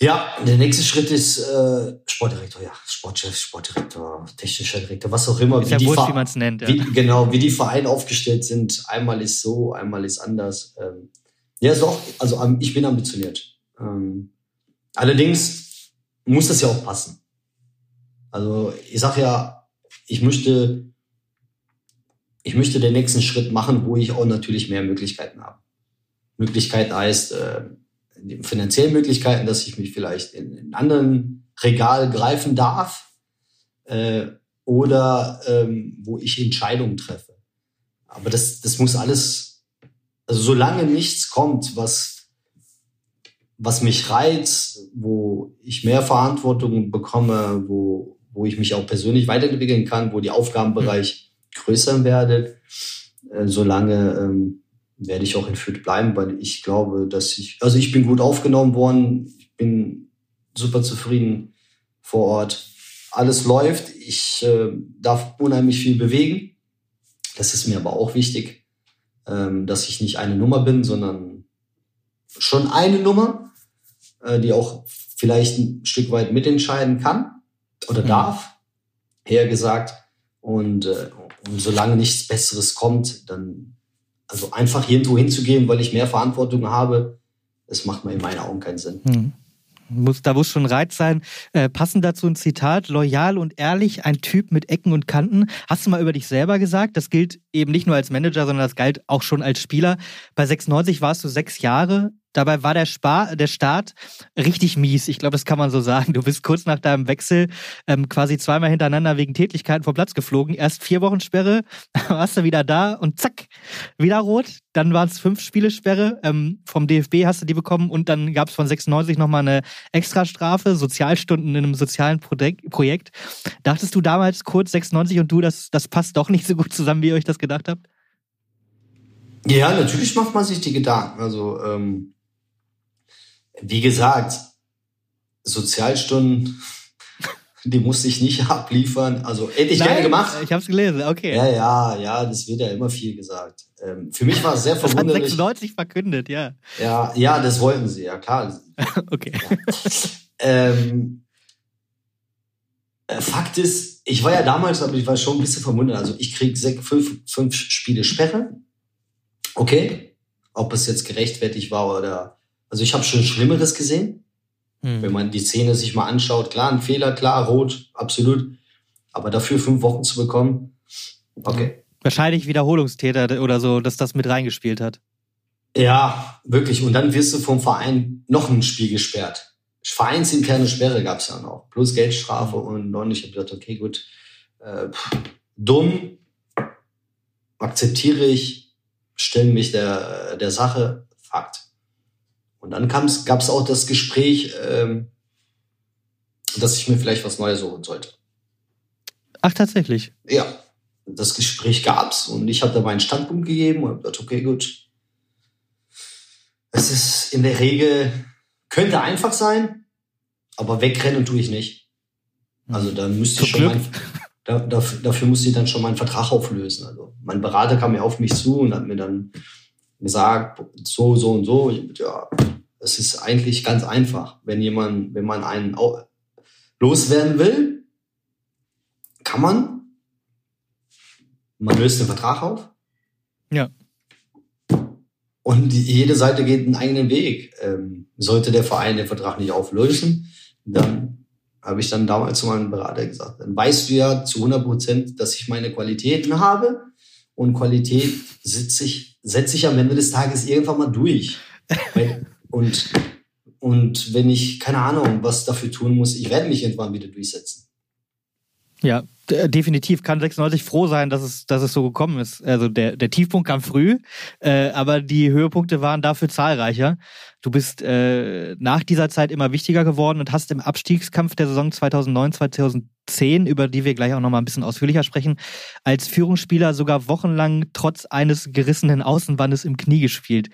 Ja, der nächste Schritt ist äh, Sportdirektor, ja, Sportchef, Sportdirektor, technischer Direktor, was auch immer. Ist wie ja wurscht, wie man es nennt. Ja. Wie, genau, wie die Vereine aufgestellt sind. Einmal ist so, einmal ist anders. Ähm, ja, ist auch, also ich bin ambitioniert. Ähm, allerdings muss das ja auch passen. Also ich sag ja, ich möchte, ich möchte den nächsten Schritt machen, wo ich auch natürlich mehr Möglichkeiten habe. Möglichkeiten heißt, äh, finanziellen Möglichkeiten, dass ich mich vielleicht in, in anderen Regal greifen darf äh, oder ähm, wo ich Entscheidungen treffe. Aber das, das muss alles, also solange nichts kommt, was, was mich reizt, wo ich mehr Verantwortung bekomme, wo, wo ich mich auch persönlich weiterentwickeln kann, wo die Aufgabenbereich mhm. größer werden, äh, solange ähm, werde ich auch in Fürth bleiben, weil ich glaube, dass ich, also ich bin gut aufgenommen worden, ich bin super zufrieden vor Ort. Alles läuft, ich äh, darf unheimlich viel bewegen. Das ist mir aber auch wichtig, ähm, dass ich nicht eine Nummer bin, sondern schon eine Nummer, äh, die auch vielleicht ein Stück weit mitentscheiden kann oder mhm. darf, eher gesagt. Und, äh, und solange nichts Besseres kommt, dann also einfach irgendwo hinzugehen, weil ich mehr Verantwortung habe, das macht mir in meinen Augen keinen Sinn. Hm. Muss, da muss schon Reiz sein. Äh, passend dazu ein Zitat, loyal und ehrlich, ein Typ mit Ecken und Kanten. Hast du mal über dich selber gesagt? Das gilt eben nicht nur als Manager, sondern das galt auch schon als Spieler. Bei 96 warst du sechs Jahre. Dabei war der, Spar der Start richtig mies. Ich glaube, das kann man so sagen. Du bist kurz nach deinem Wechsel ähm, quasi zweimal hintereinander wegen Tätigkeiten vom Platz geflogen. Erst vier Wochen Sperre, warst du wieder da und zack, wieder rot. Dann waren es fünf Spiele Sperre. Ähm, vom DFB hast du die bekommen und dann gab es von 96 nochmal eine Extrastrafe, Sozialstunden in einem sozialen Projekt. Dachtest du damals kurz 96 und du, das, das passt doch nicht so gut zusammen, wie ihr euch das gedacht habt? Ja, natürlich macht man sich die Gedanken. Also ähm, wie gesagt, Sozialstunden, die musste ich nicht abliefern. Also hätte ich Nein, gerne gemacht. Ich habe es gelesen, okay. Ja, ja, ja, das wird ja immer viel gesagt. Ähm, für mich war es sehr verwunderlich. Das hat 96 verkündet, ja. Ja, ja, das wollten sie, ja klar. okay. Ja. Ähm, äh, Fakt ist, ich war ja damals, aber ich war schon ein bisschen verwundert. Also ich krieg sechs, fünf, fünf Spiele Sperre. Okay. Ob es jetzt gerechtfertigt war oder also ich habe schon Schlimmeres gesehen. Hm. Wenn man die Szene sich mal anschaut, klar, ein Fehler, klar, rot, absolut. Aber dafür fünf Wochen zu bekommen, okay. Wahrscheinlich Wiederholungstäter oder so, dass das mit reingespielt hat. Ja, wirklich. Und dann wirst du vom Verein noch ein Spiel gesperrt. Vereinsinterne Sperre gab's ja noch. Plus Geldstrafe und und ich habe gesagt, okay, gut. Äh, dumm, akzeptiere ich, stelle mich der, der Sache, Fakt. Und dann gab es auch das Gespräch, ähm, dass ich mir vielleicht was Neues suchen sollte. Ach, tatsächlich? Ja, das Gespräch gab's und ich habe da meinen Standpunkt gegeben und gesagt, okay, gut. Es ist in der Regel, könnte einfach sein, aber wegrennen tue ich nicht. Also da müsste ich schon mein, da, dafür, dafür musste ich dann schon meinen Vertrag auflösen. Also mein Berater kam mir auf mich zu und hat mir dann gesagt, so, so und so. Ich, ja, es ist eigentlich ganz einfach. Wenn jemand, wenn man einen loswerden will, kann man. Man löst den Vertrag auf. Ja. Und jede Seite geht einen eigenen Weg. Ähm, sollte der Verein den Vertrag nicht auflösen, dann habe ich dann damals zu meinem Berater gesagt, dann weißt du ja zu 100 Prozent, dass ich meine Qualitäten habe und Qualität setze ich, setze ich am Ende des Tages irgendwann mal durch. und, und wenn ich, keine Ahnung, was dafür tun muss, ich werde mich irgendwann wieder durchsetzen. Ja, definitiv kann 96 froh sein, dass es, dass es so gekommen ist. Also der, der Tiefpunkt kam früh, äh, aber die Höhepunkte waren dafür zahlreicher. Du bist äh, nach dieser Zeit immer wichtiger geworden und hast im Abstiegskampf der Saison 2009, 2010, über die wir gleich auch nochmal ein bisschen ausführlicher sprechen, als Führungsspieler sogar wochenlang trotz eines gerissenen Außenbandes im Knie gespielt.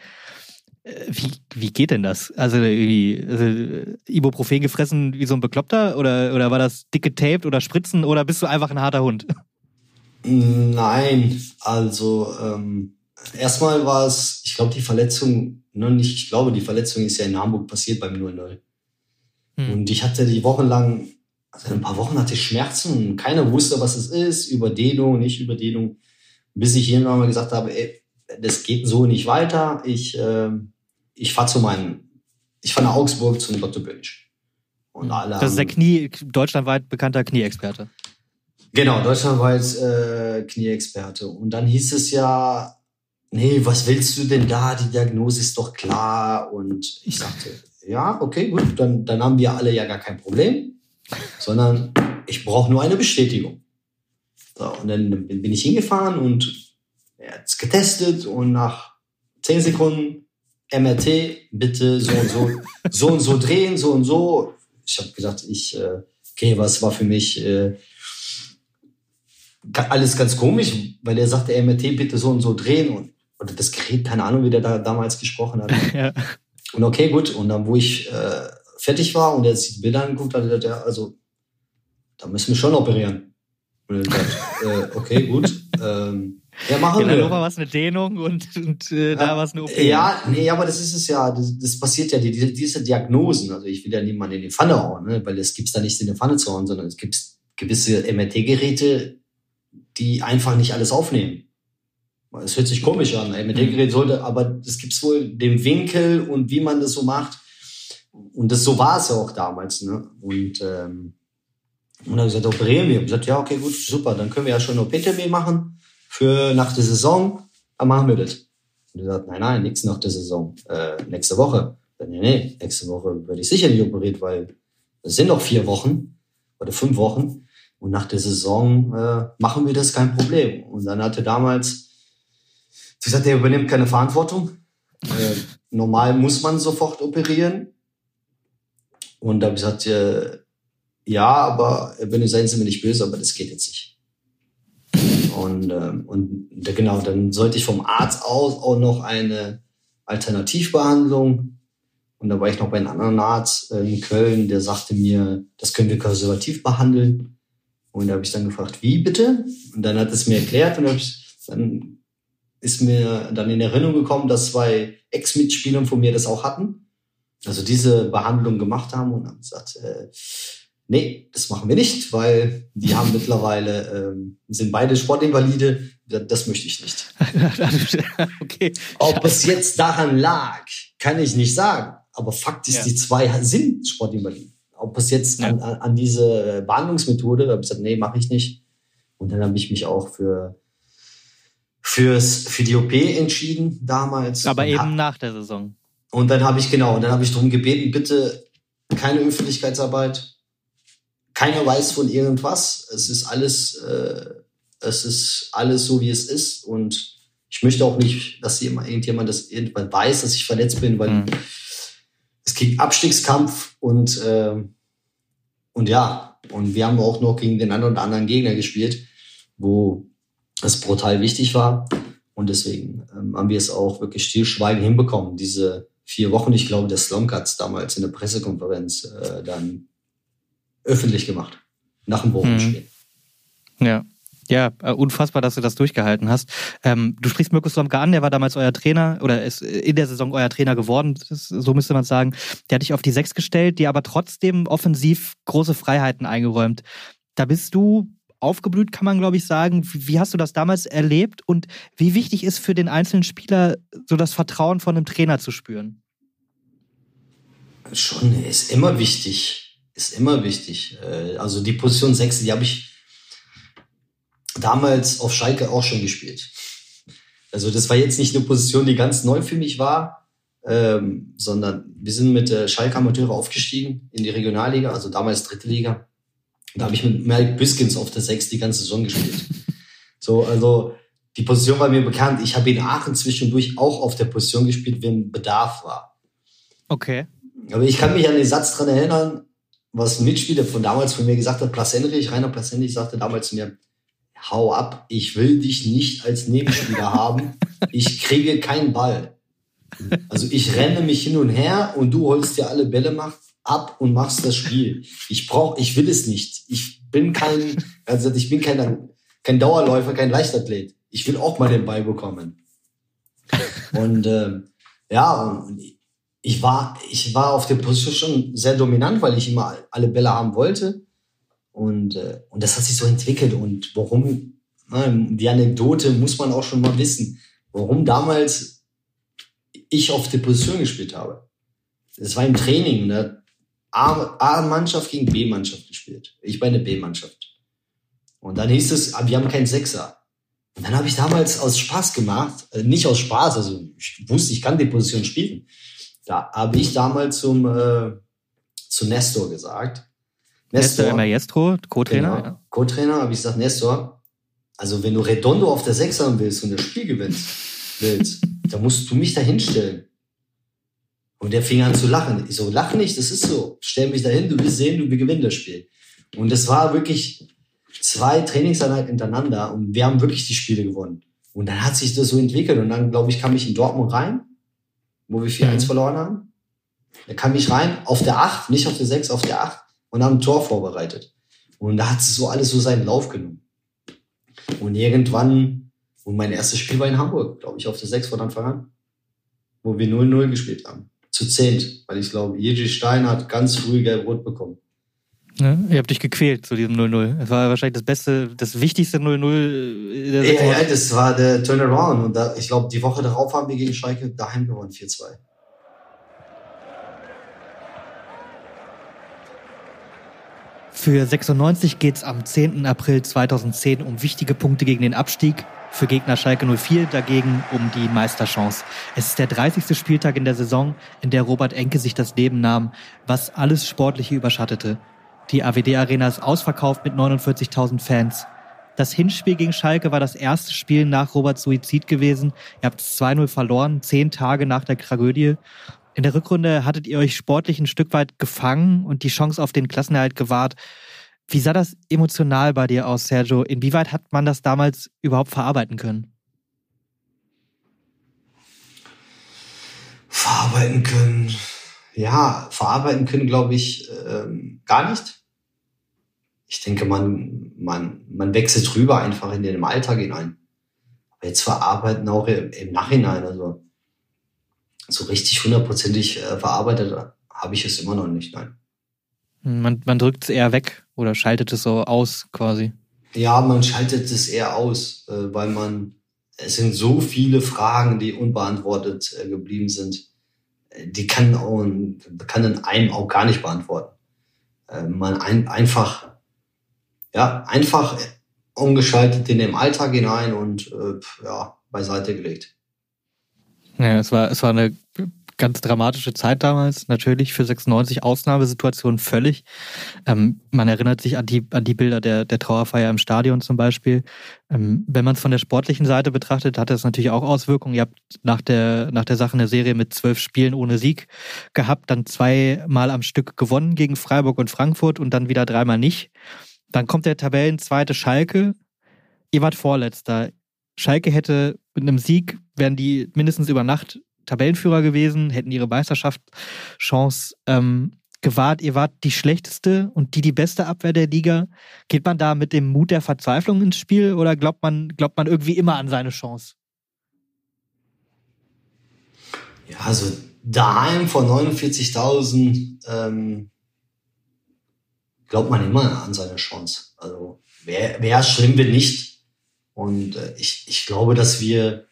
Wie, wie geht denn das? Also, irgendwie, also Ibuprofen gefressen wie so ein Bekloppter? Oder, oder war das dicke Tape oder Spritzen? Oder bist du einfach ein harter Hund? Nein, also ähm, erstmal war es, ich glaube, die Verletzung, ne, nicht, ich glaube, die Verletzung ist ja in Hamburg passiert beim 0-0. Hm. Und ich hatte die Wochen lang, also ein paar Wochen hatte ich Schmerzen. Keiner wusste, was es ist, Überdehnung, nicht Überdehnung. Bis ich irgendwann mal gesagt habe, ey, das geht so nicht weiter. Ich, äh, ich fahre zu meinem, ich fahre nach Augsburg zu Dr. Bönisch. Und alle das ist der Knie, deutschlandweit bekannter Knieexperte. Genau, deutschlandweit äh, Knieexperte. Und dann hieß es ja, nee, was willst du denn da? Die Diagnose ist doch klar. Und ich sagte, ja, okay, gut, dann, dann haben wir alle ja gar kein Problem, sondern ich brauche nur eine Bestätigung. So, und dann bin ich hingefahren und er hat es getestet und nach zehn Sekunden MRT, bitte so und so, so und so drehen, so und so. Ich habe gedacht, ich, äh, okay, was war für mich äh, alles ganz komisch, weil er sagte, MRT bitte so und so drehen und oder das Gerät, keine Ahnung, wie der da damals gesprochen hat. ja. Und okay, gut. Und dann, wo ich äh, fertig war und er sich die Bilder angeguckt hat, hat er, also, da müssen wir schon operieren. Und er sagt, äh, okay, gut. Ähm, ja, machen In Hannover war es eine Dehnung und, und äh, da war es eine OP. Ja, nee, aber das ist es ja, das, das passiert ja, die, diese Diagnosen, also ich will ja niemanden in die Pfanne hauen, ne, weil es gibt's da nicht in die Pfanne zu hauen, sondern es gibt gewisse MRT-Geräte, die einfach nicht alles aufnehmen. Es hört sich komisch an, ein MRT-Gerät sollte, aber es gibt wohl den Winkel und wie man das so macht. Und das so war es ja auch damals, ne? Und ähm, und dann gesagt, operieren wir. Ich gesagt, ja, okay, gut, super, dann können wir ja schon OP-Termin machen für nach der Saison, dann machen wir das. Und er sagt, nein, nein, nichts nach der Saison, äh, nächste Woche. Dann, nee, nee, nächste Woche werde ich sicher nicht operiert, weil es sind noch vier Wochen oder fünf Wochen. Und nach der Saison äh, machen wir das kein Problem. Und dann hatte damals gesagt, er übernimmt keine Verantwortung. Äh, normal muss man sofort operieren. Und da habe ich gesagt, äh, ja, aber wenn du seien Sie mir nicht böse, aber das geht jetzt nicht. Und, ähm, und genau, dann sollte ich vom Arzt aus auch noch eine Alternativbehandlung. Und da war ich noch bei einem anderen Arzt in Köln, der sagte mir, das können wir konservativ behandeln. Und da habe ich dann gefragt, wie bitte? Und dann hat es mir erklärt und dann ist mir dann in Erinnerung gekommen, dass zwei Ex-Mitspieler von mir das auch hatten. Also diese Behandlung gemacht haben und haben gesagt, äh, nee, das machen wir nicht, weil die haben mittlerweile, ähm, sind beide Sportinvalide. Das möchte ich nicht. okay. Ob es jetzt daran lag, kann ich nicht sagen. Aber Fakt ist, ja. die zwei sind Sportinvalide. Ob es jetzt ja. an, an, diese Behandlungsmethode, da habe ich gesagt, nee, mache ich nicht. Und dann habe ich mich auch für fürs für die OP entschieden damals. Aber eben hab, nach der Saison. Und dann habe ich genau, und dann habe ich darum gebeten, bitte keine Öffentlichkeitsarbeit, keiner weiß von irgendwas. Es ist alles, äh, es ist alles so, wie es ist. Und ich möchte auch nicht, dass irgendjemand das irgendwann weiß, dass ich verletzt bin, weil mhm. es gibt Abstiegskampf und, äh, und ja, und wir haben auch noch gegen den oder anderen Gegner gespielt, wo es brutal wichtig war. Und deswegen ähm, haben wir es auch wirklich stillschweigend hinbekommen, diese vier Wochen. Ich glaube, der Slomka hat es damals in der Pressekonferenz äh, dann öffentlich gemacht. Nach dem Bochum-Spiel. Hm. Ja. Ja, äh, unfassbar, dass du das durchgehalten hast. Ähm, du sprichst Mirko Slomka an, der war damals euer Trainer oder ist in der Saison euer Trainer geworden, ist, so müsste man sagen. Der hat dich auf die Sechs gestellt, dir aber trotzdem offensiv große Freiheiten eingeräumt. Da bist du aufgeblüht, kann man glaube ich sagen. Wie hast du das damals erlebt und wie wichtig ist für den einzelnen Spieler, so das Vertrauen von einem Trainer zu spüren? Schon, ist immer wichtig ist immer wichtig. Äh, also die Position 6, die habe ich damals auf Schalke auch schon gespielt. Also das war jetzt nicht eine Position, die ganz neu für mich war, ähm, sondern wir sind mit der Schalke Amateure aufgestiegen in die Regionalliga, also damals dritte Liga. Da habe ich mit Malik Biskins auf der Sechs die ganze Saison gespielt. so, also die Position war mir bekannt. Ich habe in Aachen zwischendurch auch auf der Position gespielt, wenn Bedarf war. Okay. Aber ich kann mich an den Satz dran erinnern, was ein Mitspieler von damals von mir gesagt hat, Placenrich, Rainer Placenrich sagte damals zu mir, hau ab, ich will dich nicht als Nebenspieler haben, ich kriege keinen Ball. Also ich renne mich hin und her und du holst dir alle Bälle ab und machst das Spiel. Ich brauch, ich will es nicht. Ich bin kein, also ich bin kein, kein Dauerläufer, kein Leichtathlet. Ich will auch mal den Ball bekommen. Und äh, ja, ich war, ich war auf der Position sehr dominant, weil ich immer alle Bälle haben wollte. Und, äh, und das hat sich so entwickelt. Und warum, ne, die Anekdote muss man auch schon mal wissen, warum damals ich auf der Position gespielt habe. Es war im Training, ne? A-Mannschaft gegen B-Mannschaft gespielt. Ich bei der B-Mannschaft. Und dann hieß es, ah, wir haben keinen Sechser. Und dann habe ich damals aus Spaß gemacht, äh, nicht aus Spaß, also ich wusste, ich kann die Position spielen. Da habe ich damals zum äh, zu Nestor gesagt, Nestor, Nestor Maestro, Co-Trainer. Genau, ja. Co-Trainer, habe ich gesagt, Nestor, also wenn du Redondo auf der Sechs haben willst und das Spiel gewinnst, willst, dann musst du mich da hinstellen. Und der fing an zu lachen. Ich so, lach nicht, das ist so. Stell mich da hin, du wirst sehen, du gewinnst das Spiel. Und das war wirklich zwei Trainingseinheiten hintereinander und wir haben wirklich die Spiele gewonnen. Und dann hat sich das so entwickelt und dann, glaube ich, kam ich in Dortmund rein, wo wir 4-1 mhm. verloren haben. Da kam ich rein auf der 8, nicht auf der 6, auf der 8 und haben ein Tor vorbereitet. Und da hat es so alles so seinen Lauf genommen. Und irgendwann, und mein erstes Spiel war in Hamburg, glaube ich, auf der 6 von Anfang an, wo wir 0-0 gespielt haben. Zu zehnt, weil ich glaube, Jerzy Stein hat ganz früh gelb-rot bekommen. Ja, ihr habt dich gequält zu diesem 0-0. Es war wahrscheinlich das beste, das wichtigste 0-0 der ja, ja, das war der Turnaround. Und da, ich glaube, die Woche darauf haben wir gegen Schalke daheim gewonnen, 4-2. Für 96 geht es am 10. April 2010 um wichtige Punkte gegen den Abstieg. Für Gegner Schalke 04 dagegen um die Meisterchance. Es ist der 30. Spieltag in der Saison, in der Robert Enke sich das Leben nahm, was alles Sportliche überschattete. Die AWD-Arena ist ausverkauft mit 49.000 Fans. Das Hinspiel gegen Schalke war das erste Spiel nach Roberts Suizid gewesen. Ihr habt 2-0 verloren, zehn Tage nach der Tragödie. In der Rückrunde hattet ihr euch sportlich ein Stück weit gefangen und die Chance auf den Klassenerhalt gewahrt. Wie sah das emotional bei dir aus, Sergio? Inwieweit hat man das damals überhaupt verarbeiten können? Verarbeiten können. Ja, verarbeiten können, glaube ich, ähm, gar nicht. Ich denke, man, man, man wechselt rüber einfach in den Alltag hinein. Aber jetzt verarbeiten auch im, im Nachhinein. Also so richtig hundertprozentig äh, verarbeitet habe ich es immer noch nicht, nein. Man, man drückt es eher weg oder schaltet es so aus quasi. Ja, man schaltet es eher aus, äh, weil man, es sind so viele Fragen, die unbeantwortet äh, geblieben sind. Die kann, auch, kann in einem auch gar nicht beantworten. Man ein, einfach, ja, einfach umgeschaltet in den Alltag hinein und äh, ja, beiseite gelegt. Ja, es war, es war eine ganz dramatische Zeit damals, natürlich für 96 Ausnahmesituation völlig. Ähm, man erinnert sich an die, an die Bilder der, der Trauerfeier im Stadion zum Beispiel. Ähm, wenn man es von der sportlichen Seite betrachtet, hat das natürlich auch Auswirkungen. Ihr habt nach der, nach der Sache eine Serie mit zwölf Spielen ohne Sieg gehabt, dann zweimal am Stück gewonnen gegen Freiburg und Frankfurt und dann wieder dreimal nicht. Dann kommt der Tabellenzweite Schalke. Ihr wart Vorletzter. Schalke hätte mit einem Sieg wären die mindestens über Nacht Tabellenführer gewesen, hätten ihre Meisterschaftschance ähm, gewahrt. Ihr wart die schlechteste und die die beste Abwehr der Liga. Geht man da mit dem Mut der Verzweiflung ins Spiel oder glaubt man, glaubt man irgendwie immer an seine Chance? Ja, also daheim vor 49.000 ähm, glaubt man immer an seine Chance. Also wäre wär schlimm, wenn nicht. Und äh, ich, ich glaube, dass wir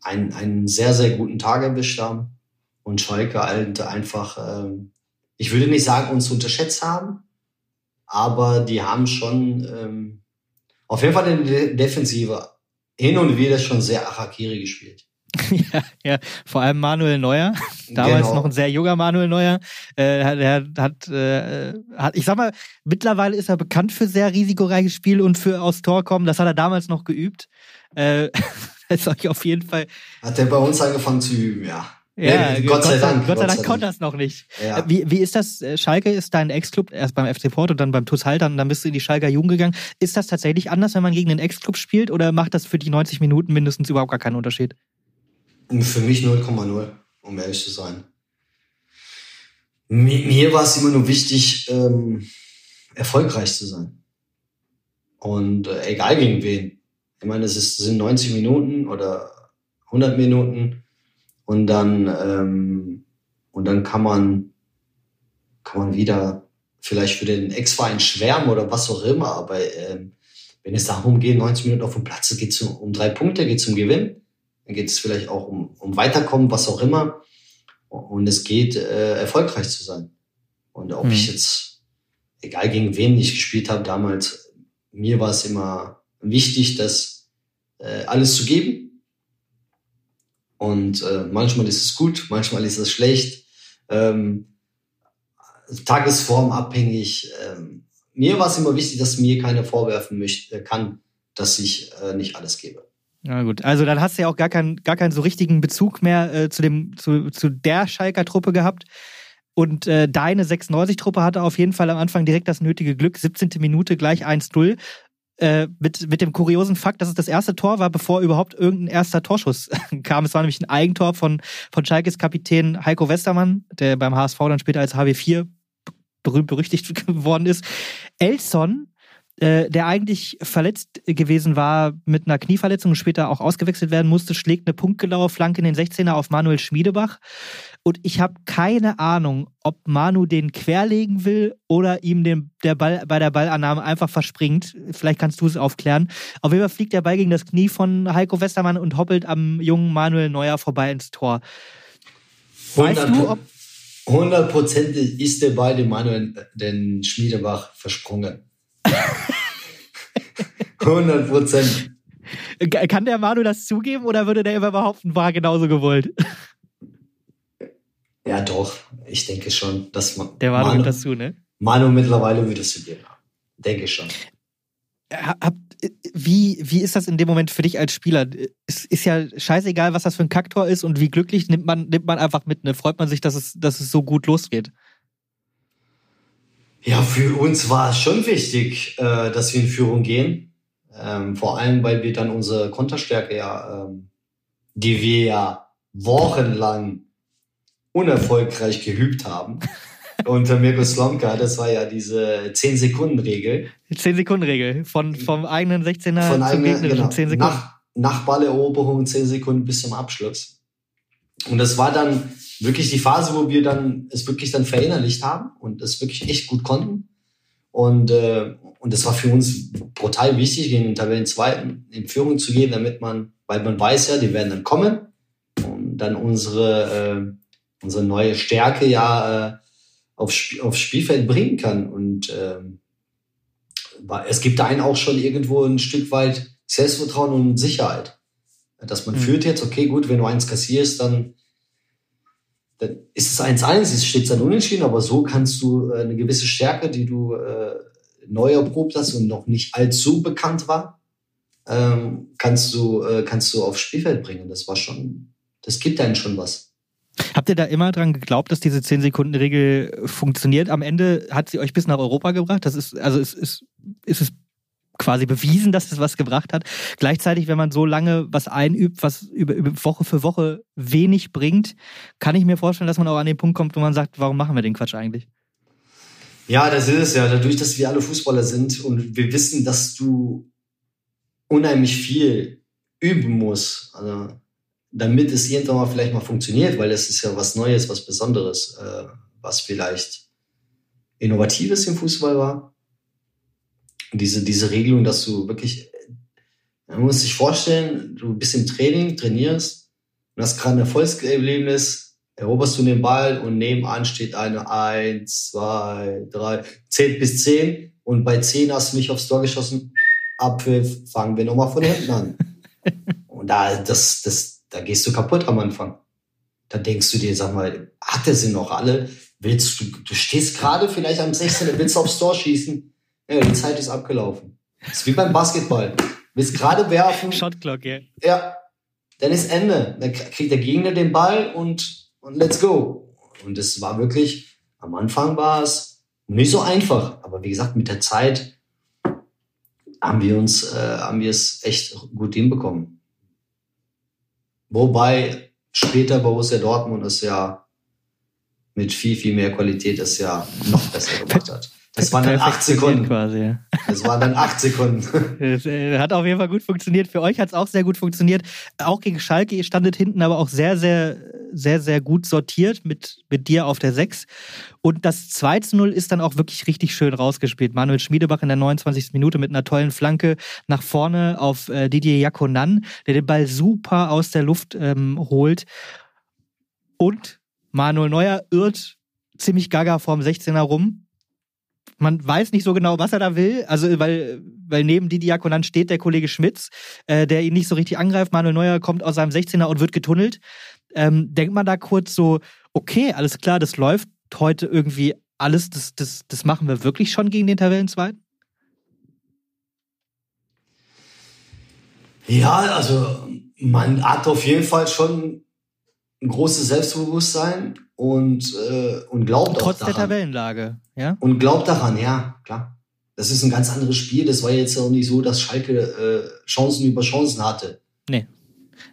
einen, einen sehr, sehr guten Tag erwischt haben und Schalke halt einfach, ähm, ich würde nicht sagen, uns unterschätzt haben, aber die haben schon ähm, auf jeden Fall in der Defensive hin und wieder schon sehr Achakiri gespielt. ja, ja, vor allem Manuel Neuer, damals genau. noch ein sehr junger Manuel Neuer. Äh, er hat, äh, hat, ich sag mal, mittlerweile ist er bekannt für sehr risikoreiches Spiel und für aus Tor kommen. Das hat er damals noch geübt. Äh, das euch auf jeden Fall. Hat er bei uns angefangen zu üben, ja. Ja, nee, Gott, Gott, sei Dank. Gott sei Dank konnte das noch nicht. Ja. Äh, wie, wie ist das? Äh, Schalke ist dein Ex-Club, erst beim FC Porto, dann beim TuS Haltern, dann bist du in die Schalker Jugend gegangen. Ist das tatsächlich anders, wenn man gegen den Ex-Club spielt oder macht das für die 90 Minuten mindestens überhaupt gar keinen Unterschied? Für mich 0,0, um ehrlich zu sein. Mir, war es immer nur wichtig, ähm, erfolgreich zu sein. Und äh, egal gegen wen. Ich meine, es ist, sind 90 Minuten oder 100 Minuten und dann ähm, und dann kann man kann man wieder vielleicht für den Ex-Verein schwärmen oder was auch immer, aber ähm, wenn es darum geht, 90 Minuten auf dem Platz, geht es um, um drei Punkte, geht es um Gewinn, dann geht es vielleicht auch um, um Weiterkommen, was auch immer. Und es geht, äh, erfolgreich zu sein. Und ob mhm. ich jetzt, egal gegen wen ich gespielt habe damals, mir war es immer wichtig, das äh, alles zu geben und äh, manchmal ist es gut, manchmal ist es schlecht. Ähm, Tagesform abhängig. Ähm, mir war es immer wichtig, dass mir keiner vorwerfen möchte, kann, dass ich äh, nicht alles gebe. Ja gut, also dann hast du ja auch gar keinen gar keinen so richtigen Bezug mehr äh, zu dem zu, zu der Schalker Truppe gehabt. Und äh, deine 96-Truppe hatte auf jeden Fall am Anfang direkt das nötige Glück. 17. Minute gleich 1-0 äh, mit, mit dem kuriosen Fakt, dass es das erste Tor war, bevor überhaupt irgendein erster Torschuss kam. Es war nämlich ein Eigentor von, von Schalkes Kapitän Heiko Westermann, der beim HSV dann später als HW4 berühmt berüchtigt geworden ist. Elson äh, der eigentlich verletzt gewesen war mit einer Knieverletzung und später auch ausgewechselt werden musste, schlägt eine punktgenaue Flanke in den 16er auf Manuel Schmiedebach. Und ich habe keine Ahnung, ob Manu den querlegen will oder ihm den, der Ball bei der Ballannahme einfach verspringt. Vielleicht kannst du es aufklären. Auf jeden Fall fliegt der Ball gegen das Knie von Heiko Westermann und hoppelt am jungen Manuel Neuer vorbei ins Tor. Weißt du, ob hundertprozentig ist der Ball dem Manuel den Schmiedebach versprungen. 100 Prozent. Kann der Manu das zugeben oder würde der immer behaupten, war genauso gewollt? Ja, doch. Ich denke schon, dass man. Der Manu, Manu das zu, ne? Manu mittlerweile würde es zugeben. Denke schon. Hab, wie, wie ist das in dem Moment für dich als Spieler? Es ist ja scheißegal, was das für ein Kacktor ist und wie glücklich nimmt man, nimmt man einfach mit, ne? Freut man sich, dass es, dass es so gut losgeht? Ja, für uns war es schon wichtig, äh, dass wir in Führung gehen. Ähm, vor allem, weil wir dann unsere Konterstärke ja, ähm, die wir ja wochenlang unerfolgreich geübt haben. Unter Mirko Slomka, das war ja diese 10-Sekunden-Regel. 10-Sekunden-Regel von, vom eigenen 16er von zum gegnerischen genau, 10 Sekunden. Nach, nach Balleroberung 10 Sekunden bis zum Abschluss. Und das war dann wirklich die Phase, wo wir dann es wirklich dann verinnerlicht haben und es wirklich echt gut konnten. Und, äh, und das war für uns brutal wichtig, gegen den Tabellenzweiten in Führung zu gehen, damit man, weil man weiß ja, die werden dann kommen und dann unsere, äh, unsere neue Stärke ja äh, aufs, aufs Spielfeld bringen kann. Und äh, es gibt einen auch schon irgendwo ein Stück weit Selbstvertrauen und Sicherheit. Dass man mhm. führt jetzt, okay, gut, wenn du eins kassierst, dann dann ist es 1-1, es steht dann unentschieden, aber so kannst du äh, eine gewisse Stärke, die du äh, neu erprobt hast und noch nicht allzu bekannt war, ähm, kannst du äh, kannst du aufs Spielfeld bringen. Das war schon, das gibt einem schon was. Habt ihr da immer dran geglaubt, dass diese 10-Sekunden-Regel funktioniert? Am Ende hat sie euch bis nach Europa gebracht. Das ist, also ist, ist, ist es quasi bewiesen, dass es was gebracht hat. Gleichzeitig, wenn man so lange was einübt, was über, über Woche für Woche wenig bringt, kann ich mir vorstellen, dass man auch an den Punkt kommt, wo man sagt, warum machen wir den Quatsch eigentlich? Ja, das ist es ja. Dadurch, dass wir alle Fußballer sind und wir wissen, dass du unheimlich viel üben musst, also, damit es irgendwann mal vielleicht mal funktioniert, weil es ist ja was Neues, was Besonderes, äh, was vielleicht Innovatives im Fußball war diese, diese Regelung, dass du wirklich, man muss sich vorstellen, du bist im Training, trainierst und hast gerade ein Erfolgserlebnis, eroberst du den Ball und nebenan steht eine eins, zwei, drei, zehn bis zehn und bei zehn hast du nicht aufs Tor geschossen, Abpfiff, fangen wir nochmal von hinten an. und da, das, das, da gehst du kaputt am Anfang. Da denkst du dir, sag mal, hat er sie noch alle? Willst du, du stehst gerade vielleicht am 16. willst du aufs Tor schießen? Ja, die Zeit ist abgelaufen. Das ist wie beim Basketball. Willst gerade werfen. Shotclock, ja. Ja. Dann ist Ende. Dann kriegt der Gegner den Ball und, und let's go. Und es war wirklich, am Anfang war es nicht so einfach. Aber wie gesagt, mit der Zeit haben wir uns, äh, haben wir es echt gut hinbekommen. Wobei später Borussia Dortmund es ja mit viel, viel mehr Qualität es ja noch besser gemacht hat. Das waren dann acht Sekunden. Quasi, ja. Das waren dann acht Sekunden. Das äh, hat auf jeden Fall gut funktioniert. Für euch hat es auch sehr gut funktioniert. Auch gegen Schalke, ihr standet hinten aber auch sehr, sehr, sehr, sehr gut sortiert mit, mit dir auf der Sechs. Und das 2 zu 0 ist dann auch wirklich richtig schön rausgespielt. Manuel Schmiedebach in der 29. Minute mit einer tollen Flanke nach vorne auf äh, Didier Jakonan, der den Ball super aus der Luft ähm, holt. Und Manuel Neuer irrt ziemlich gaga vorm 16er rum man weiß nicht so genau, was er da will. Also, weil, weil neben Didi Jakonan steht der Kollege Schmitz, äh, der ihn nicht so richtig angreift. Manuel Neuer kommt aus seinem 16er und wird getunnelt. Ähm, denkt man da kurz so, okay, alles klar, das läuft heute irgendwie alles, das, das, das machen wir wirklich schon gegen den Tabellenzweiten? Ja, also man hat auf jeden Fall schon ein großes Selbstbewusstsein und, äh, und glaubt Trotz auch daran. der Tabellenlage, ja? Und glaubt daran, ja, klar. Das ist ein ganz anderes Spiel. Das war jetzt auch nicht so, dass Schalke äh, Chancen über Chancen hatte. Nee.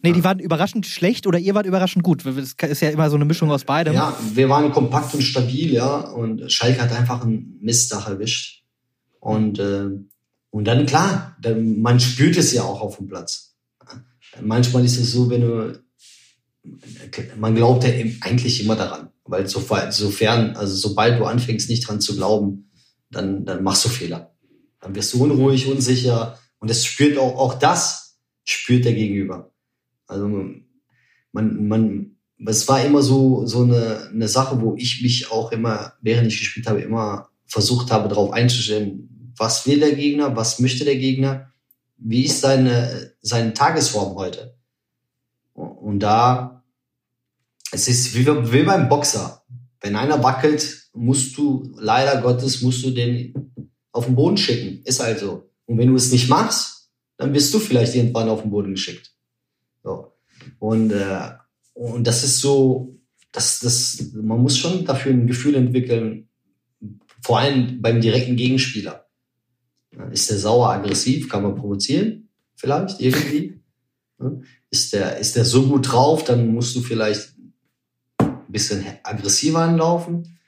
Nee, ja. die waren überraschend schlecht oder ihr wart überraschend gut. Das ist ja immer so eine Mischung aus beidem. Ja, wir waren kompakt und stabil, ja. Und Schalke hat einfach einen Mistdach erwischt. Und, äh, und dann, klar, dann, man spürt es ja auch auf dem Platz. Manchmal ist es so, wenn du man glaubt ja eigentlich immer daran, weil sofern, also sobald du anfängst, nicht dran zu glauben, dann, dann machst du Fehler. Dann wirst du unruhig, unsicher und das spürt auch, auch das spürt der Gegenüber. Also man, man, es war immer so, so eine, eine Sache, wo ich mich auch immer, während ich gespielt habe, immer versucht habe, darauf einzustellen, was will der Gegner, was möchte der Gegner, wie ist seine, seine Tagesform heute. Und da, es ist wie, wie beim Boxer. Wenn einer wackelt, musst du, leider Gottes, musst du den auf den Boden schicken. Ist halt so. Und wenn du es nicht machst, dann wirst du vielleicht irgendwann auf den Boden geschickt. So. Und, äh, und das ist so, das, das, man muss schon dafür ein Gefühl entwickeln, vor allem beim direkten Gegenspieler. Ist der sauer aggressiv? Kann man provozieren? Vielleicht irgendwie. Ist der, ist der so gut drauf, dann musst du vielleicht ein bisschen aggressiver anlaufen.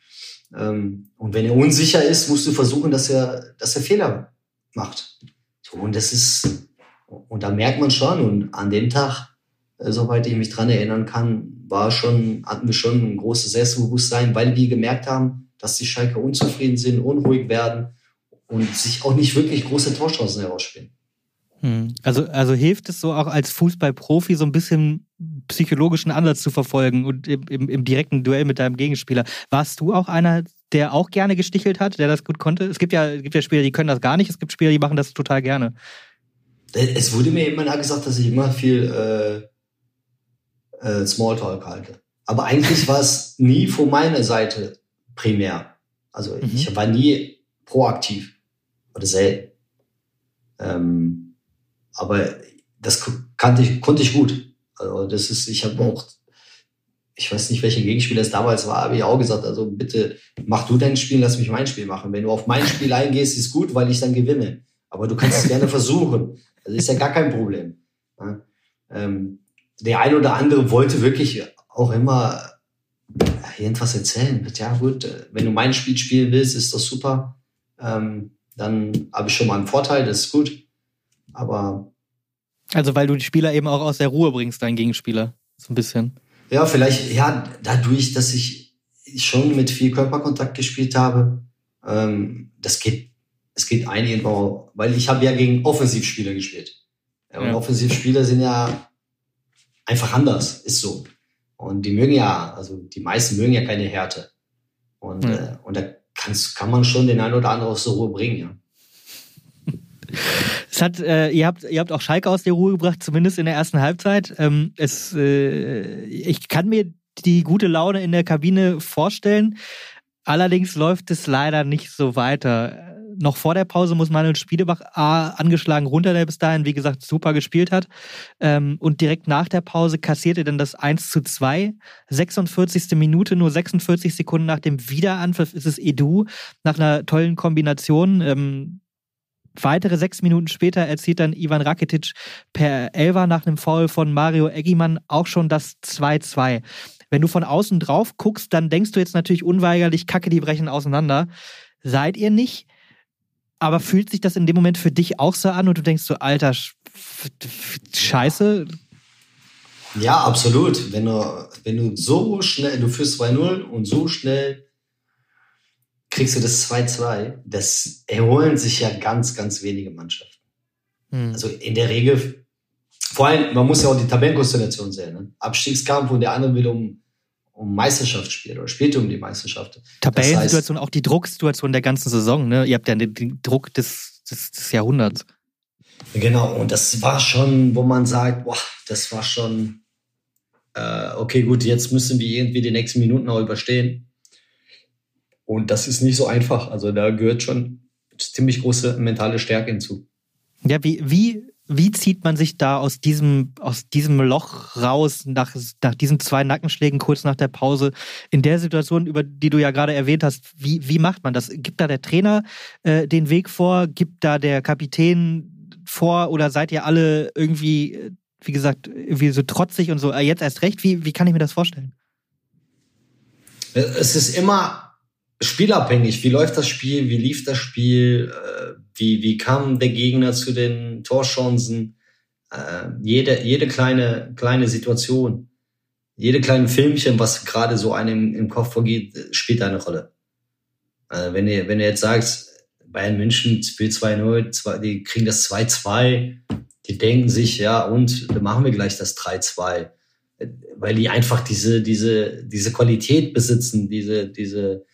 Ähm, und wenn er unsicher ist, musst du versuchen, dass er, dass er Fehler macht. So, und das ist, und da merkt man schon, und an dem Tag, äh, soweit ich mich dran erinnern kann, war schon, hatten wir schon ein großes Selbstbewusstsein, weil wir gemerkt haben, dass die Schalke unzufrieden sind, unruhig werden und sich auch nicht wirklich große Torchancen herausspielen. Hm. Also, also hilft es so auch als Fußballprofi so ein bisschen psychologischen Ansatz zu verfolgen und im, im, im, direkten Duell mit deinem Gegenspieler. Warst du auch einer, der auch gerne gestichelt hat, der das gut konnte? Es gibt ja, gibt ja Spieler, die können das gar nicht, es gibt Spieler, die machen das total gerne. Es wurde mir immer gesagt, dass ich immer viel äh, äh, Smalltalk halte. Aber eigentlich war es nie von meiner Seite primär. Also mhm. ich war nie proaktiv oder selten. Ähm, aber das kannte ich, konnte ich gut. Also das ist, ich habe auch, ich weiß nicht, welcher Gegenspieler es damals war, habe ich auch gesagt, also bitte mach du dein Spiel, lass mich mein Spiel machen. Wenn du auf mein Spiel eingehst, ist gut, weil ich dann gewinne. Aber du kannst es gerne versuchen. Das ist ja gar kein Problem. Ja? Ähm, der ein oder andere wollte wirklich auch immer irgendwas erzählen. Ja gut, wenn du mein Spiel spielen willst, ist das super. Ähm, dann habe ich schon mal einen Vorteil, das ist gut. Aber. Also, weil du die Spieler eben auch aus der Ruhe bringst, dein Gegenspieler. So ein bisschen. Ja, vielleicht, ja, dadurch, dass ich schon mit viel Körperkontakt gespielt habe, ähm, das geht, es geht einigen, weil ich habe ja gegen Offensivspieler gespielt. Ja, und ja. Offensivspieler sind ja einfach anders, ist so. Und die mögen ja, also die meisten mögen ja keine Härte. Und, ja. äh, und da kannst, kann man schon den einen oder anderen aus der Ruhe bringen, ja. Es hat, äh, ihr, habt, ihr habt auch Schalke aus der Ruhe gebracht, zumindest in der ersten Halbzeit. Ähm, es, äh, ich kann mir die gute Laune in der Kabine vorstellen. Allerdings läuft es leider nicht so weiter noch vor der Pause muss Manuel Spielebach A, angeschlagen runter, der bis dahin, wie gesagt, super gespielt hat. Ähm, und direkt nach der Pause kassierte dann das 1 zu 2. 46. Minute, nur 46 Sekunden nach dem Wiederanpfiff ist es Edu nach einer tollen Kombination. Ähm, weitere sechs Minuten später erzielt dann Ivan Rakitic per Elva nach einem Foul von Mario Eggimann auch schon das 2-2. Wenn du von außen drauf guckst, dann denkst du jetzt natürlich unweigerlich, Kacke, die brechen auseinander. Seid ihr nicht? Aber fühlt sich das in dem Moment für dich auch so an und du denkst so, alter, scheiße? Ja, absolut. Wenn du, wenn du so schnell, du führst 2-0 und so schnell kriegst du das 2-2, das erholen sich ja ganz, ganz wenige Mannschaften. Hm. Also in der Regel, vor allem, man muss ja auch die Tabellenkonstellation sehen. Ne? Abstiegskampf und der andere will um um Meisterschaft spielt oder spielt um die Meisterschaft. Tabellensituation, das heißt, auch die Drucksituation der ganzen Saison. Ne? Ihr habt ja den, den Druck des, des, des, Jahrhunderts. Genau, und das war schon, wo man sagt, boah, das war schon, äh, okay, gut, jetzt müssen wir irgendwie die nächsten Minuten auch überstehen. Und das ist nicht so einfach. Also da gehört schon ziemlich große mentale Stärke hinzu. Ja, wie, wie wie zieht man sich da aus diesem, aus diesem Loch raus, nach, nach diesen zwei Nackenschlägen kurz nach der Pause, in der Situation, über die du ja gerade erwähnt hast, wie, wie macht man das? Gibt da der Trainer äh, den Weg vor? Gibt da der Kapitän vor? Oder seid ihr alle irgendwie, wie gesagt, irgendwie so trotzig und so, äh, jetzt erst recht? Wie, wie kann ich mir das vorstellen? Es ist immer spielabhängig. Wie läuft das Spiel? Wie lief das Spiel? Äh, wie, wie kam der Gegner zu den Torchancen? Äh, jede, jede kleine, kleine Situation, jede kleine Filmchen, was gerade so einem im Kopf vorgeht, spielt eine Rolle. Äh, wenn ihr, wenn ihr jetzt sagt, Bayern München spielt 2-0, die kriegen das 2-2, die denken sich, ja, und dann machen wir gleich das 3-2. Weil die einfach diese, diese, diese Qualität besitzen, diese, diese,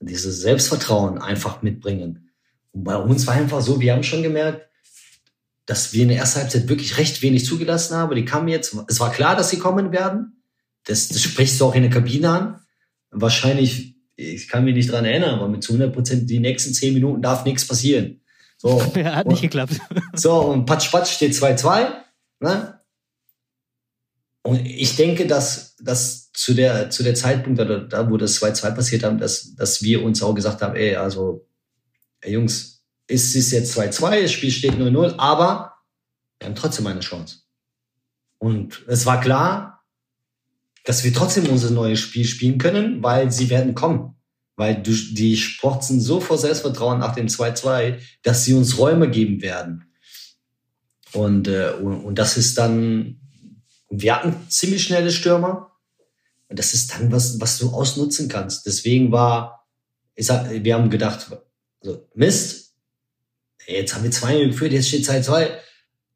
dieses Selbstvertrauen einfach mitbringen. Und bei uns war einfach so, wir haben schon gemerkt, dass wir in der ersten Halbzeit wirklich recht wenig zugelassen haben. Die kamen jetzt, es war klar, dass sie kommen werden. Das, das sprichst du auch in der Kabine an. Wahrscheinlich, ich kann mich nicht dran erinnern, aber mit zu 100 Prozent die nächsten zehn Minuten darf nichts passieren. So. Ja, hat nicht geklappt. So, und Patsch, Patsch steht 2-2. Ne? Und ich denke, dass, dass zu der, zu der Zeitpunkt, da, da wo das 2-2 passiert haben, dass, dass wir uns auch gesagt haben, ey, also, ey, Jungs, es ist jetzt 2-2, das Spiel steht 0-0, aber wir haben trotzdem eine Chance. Und es war klar, dass wir trotzdem unser neues Spiel spielen können, weil sie werden kommen. Weil die sprotzen so vor Selbstvertrauen nach dem 2-2, dass sie uns Räume geben werden. Und, äh, und, und das ist dann wir hatten ziemlich schnelle Stürmer. Und das ist dann was, was du ausnutzen kannst. Deswegen war, ich sag, wir haben gedacht, also Mist, jetzt haben wir zwei geführt, jetzt steht Zeit zwei,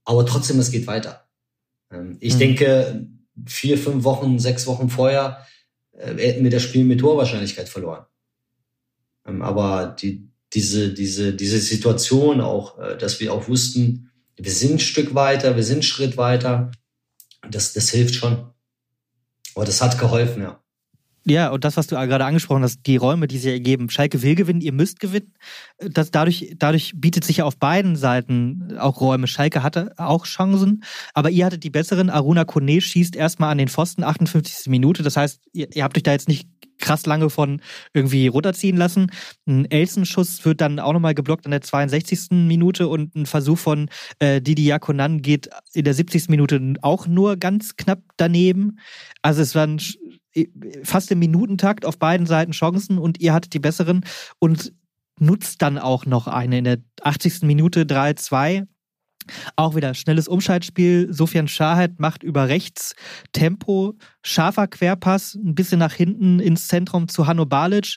aber trotzdem, es geht weiter. Ähm, ich mhm. denke, vier, fünf Wochen, sechs Wochen vorher äh, hätten wir das Spiel mit Torwahrscheinlichkeit verloren. Ähm, aber die, diese, diese, diese Situation auch, äh, dass wir auch wussten, wir sind ein Stück weiter, wir sind einen Schritt weiter das, das hilft schon. Aber das hat geholfen, ja. Ja, und das, was du gerade angesprochen hast, die Räume, die sich ergeben. Schalke will gewinnen, ihr müsst gewinnen. Das, dadurch, dadurch bietet sich ja auf beiden Seiten auch Räume. Schalke hatte auch Chancen, aber ihr hattet die besseren. Aruna Kone schießt erstmal an den Pfosten, 58. Minute. Das heißt, ihr, ihr habt euch da jetzt nicht krass lange von irgendwie runterziehen lassen. Ein Elsenschuss wird dann auch nochmal geblockt an der 62. Minute und ein Versuch von äh, Didi Yakonan geht in der 70. Minute auch nur ganz knapp daneben. Also es waren fast im Minutentakt auf beiden Seiten Chancen und ihr hattet die besseren und nutzt dann auch noch eine in der 80. Minute 3-2 auch wieder schnelles Umschaltspiel. Sofian Schahed macht über rechts Tempo, scharfer Querpass, ein bisschen nach hinten ins Zentrum zu Hanno Balic.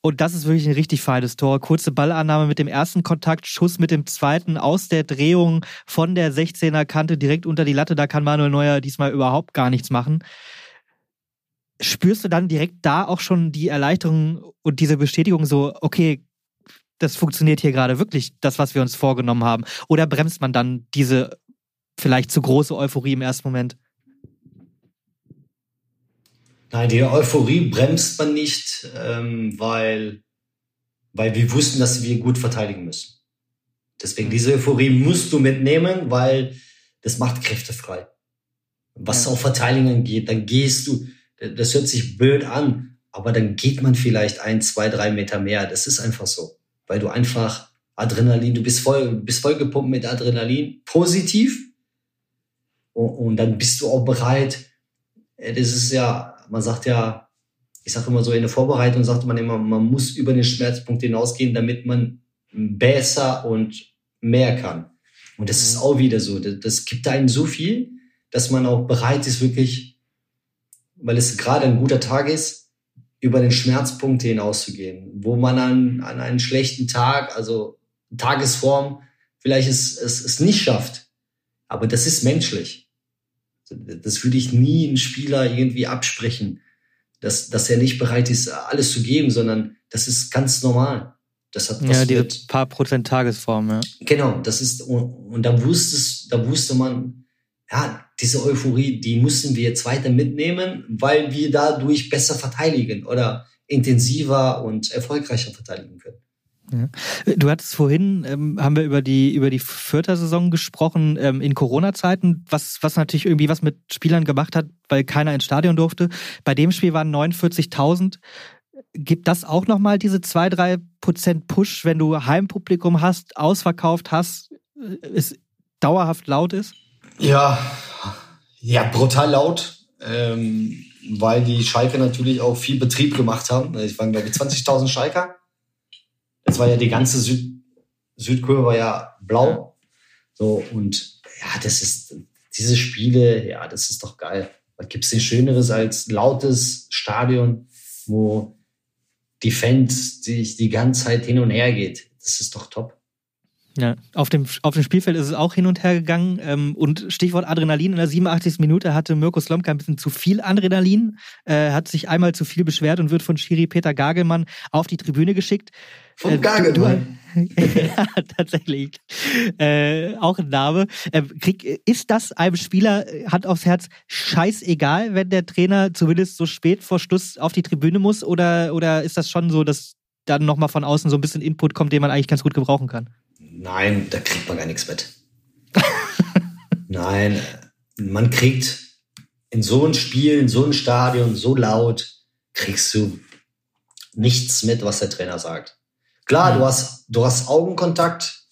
Und das ist wirklich ein richtig feines Tor. Kurze Ballannahme mit dem ersten Kontakt, Schuss mit dem zweiten aus der Drehung von der 16er Kante direkt unter die Latte. Da kann Manuel Neuer diesmal überhaupt gar nichts machen. Spürst du dann direkt da auch schon die Erleichterung und diese Bestätigung so, okay, das funktioniert hier gerade wirklich, das, was wir uns vorgenommen haben? Oder bremst man dann diese vielleicht zu große Euphorie im ersten Moment? Nein, die Euphorie bremst man nicht, ähm, weil, weil wir wussten, dass wir gut verteidigen müssen. Deswegen, mhm. diese Euphorie musst du mitnehmen, weil das macht Kräfte frei. Was ja. auf Verteidigungen geht, dann gehst du, das hört sich blöd an, aber dann geht man vielleicht ein, zwei, drei Meter mehr. Das ist einfach so. Weil du einfach Adrenalin, du bist voll, bist voll gepumpt mit Adrenalin, positiv. Und, und dann bist du auch bereit. Das ist ja, man sagt ja, ich sage immer so, in der Vorbereitung sagt man immer, man muss über den Schmerzpunkt hinausgehen, damit man besser und mehr kann. Und das ist mhm. auch wieder so. Das, das gibt einem so viel, dass man auch bereit ist, wirklich, weil es gerade ein guter Tag ist, über den Schmerzpunkt hinauszugehen, wo man an, an einen schlechten Tag, also Tagesform, vielleicht es, es, es nicht schafft. Aber das ist menschlich. Das würde ich nie einem Spieler irgendwie absprechen, dass, dass er nicht bereit ist, alles zu geben, sondern das ist ganz normal. Das hat ja, diese paar Prozent Tagesform, ja. Genau, das ist, und, und da wusste da wusste man, ja, diese Euphorie, die mussten wir jetzt weiter mitnehmen, weil wir dadurch besser verteidigen oder intensiver und erfolgreicher verteidigen können. Ja. Du hattest vorhin, ähm, haben wir über die, über die Vierter Saison gesprochen, ähm, in Corona-Zeiten, was, was natürlich irgendwie was mit Spielern gemacht hat, weil keiner ins Stadion durfte. Bei dem Spiel waren 49.000 gibt das auch nochmal diese zwei drei Prozent Push, wenn du Heimpublikum hast, ausverkauft hast, es dauerhaft laut ist? Ja, ja, brutal laut, ähm, weil die Schalke natürlich auch viel Betrieb gemacht haben. Ich waren, glaube ich, 20.000 Schalker. Das war ja die ganze Süd Südkurve war ja blau. So, und ja, das ist, diese Spiele, ja, das ist doch geil. Was gibt's denn Schöneres als lautes Stadion, wo die Fans sich die ganze Zeit hin und her geht. Das ist doch top. Ja, auf dem, auf dem Spielfeld ist es auch hin und her gegangen. Ähm, und Stichwort Adrenalin, in der 87. Minute hatte Mirko Slomka ein bisschen zu viel Adrenalin, äh, hat sich einmal zu viel beschwert und wird von Schiri Peter Gagelmann auf die Tribüne geschickt. Von äh, Gagelmann? ja, tatsächlich. Äh, auch ein Name. Äh, krieg, ist das einem Spieler, hat aufs Herz, scheißegal, wenn der Trainer zumindest so spät vor Schluss auf die Tribüne muss? Oder, oder ist das schon so, dass dann nochmal von außen so ein bisschen Input kommt, den man eigentlich ganz gut gebrauchen kann? Nein, da kriegt man gar nichts mit. Nein, man kriegt in so einem Spiel, in so einem Stadion, so laut, kriegst du nichts mit, was der Trainer sagt. Klar, mhm. du hast, du hast Augenkontakt,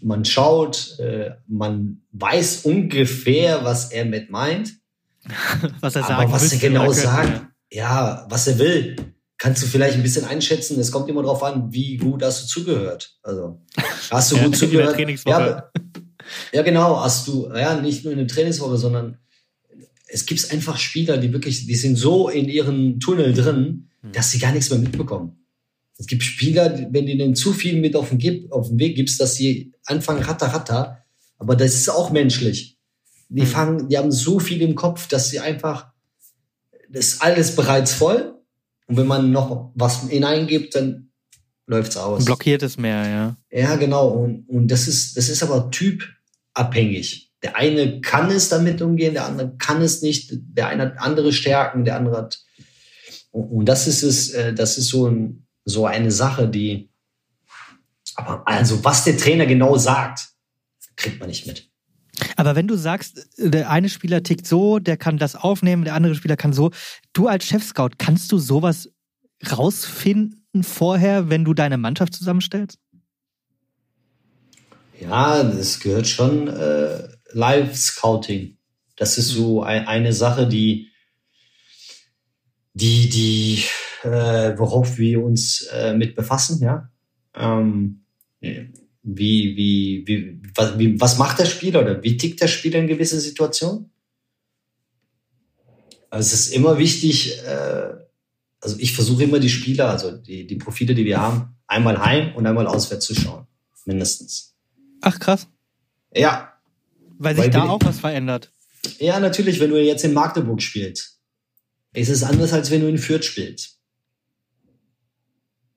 man schaut, äh, man weiß ungefähr, was er mit meint. was er sagt. Aber was er genau sagt, ja, was er will kannst du vielleicht ein bisschen einschätzen. Es kommt immer darauf an, wie gut hast du zugehört. Also hast du gut zugehört? Ja, ja, genau. Hast du ja nicht nur in der Trainingswoche, sondern es gibt einfach Spieler, die wirklich, die sind so in ihren Tunnel drin, hm. dass sie gar nichts mehr mitbekommen. Es gibt Spieler, wenn du denen zu viel mit auf den, auf den Weg gibst, dass sie anfangen ratter ratter. Aber das ist auch menschlich. Die hm. fangen, die haben so viel im Kopf, dass sie einfach, das ist alles bereits voll und wenn man noch was hineingibt, dann läuft's aus. Blockiert es mehr, ja. Ja, genau. Und, und das ist, das ist aber typabhängig. Der eine kann es damit umgehen, der andere kann es nicht. Der eine hat andere Stärken, der andere hat. Und, und das ist es, äh, das ist so, ein, so eine Sache, die, aber also was der Trainer genau sagt, kriegt man nicht mit. Aber wenn du sagst, der eine Spieler tickt so, der kann das aufnehmen, der andere Spieler kann so, du als Chefscout, kannst du sowas rausfinden vorher, wenn du deine Mannschaft zusammenstellst? Ja, das gehört schon äh, Live-Scouting. Das ist so ein, eine Sache, die, die, die, äh, worauf wir uns äh, mit befassen, ja. Ähm, wie, wie, wie, was, wie, was macht der Spieler oder wie tickt der Spieler in gewissen Situationen? Also es ist immer wichtig, äh, also ich versuche immer die Spieler, also die, die Profile, die wir haben, einmal heim und einmal auswärts zu schauen. Mindestens. Ach krass. Ja. Weil sich Weil da auch was verändert. Ja, natürlich, wenn du jetzt in Magdeburg spielst, ist es anders, als wenn du in Fürth spielst.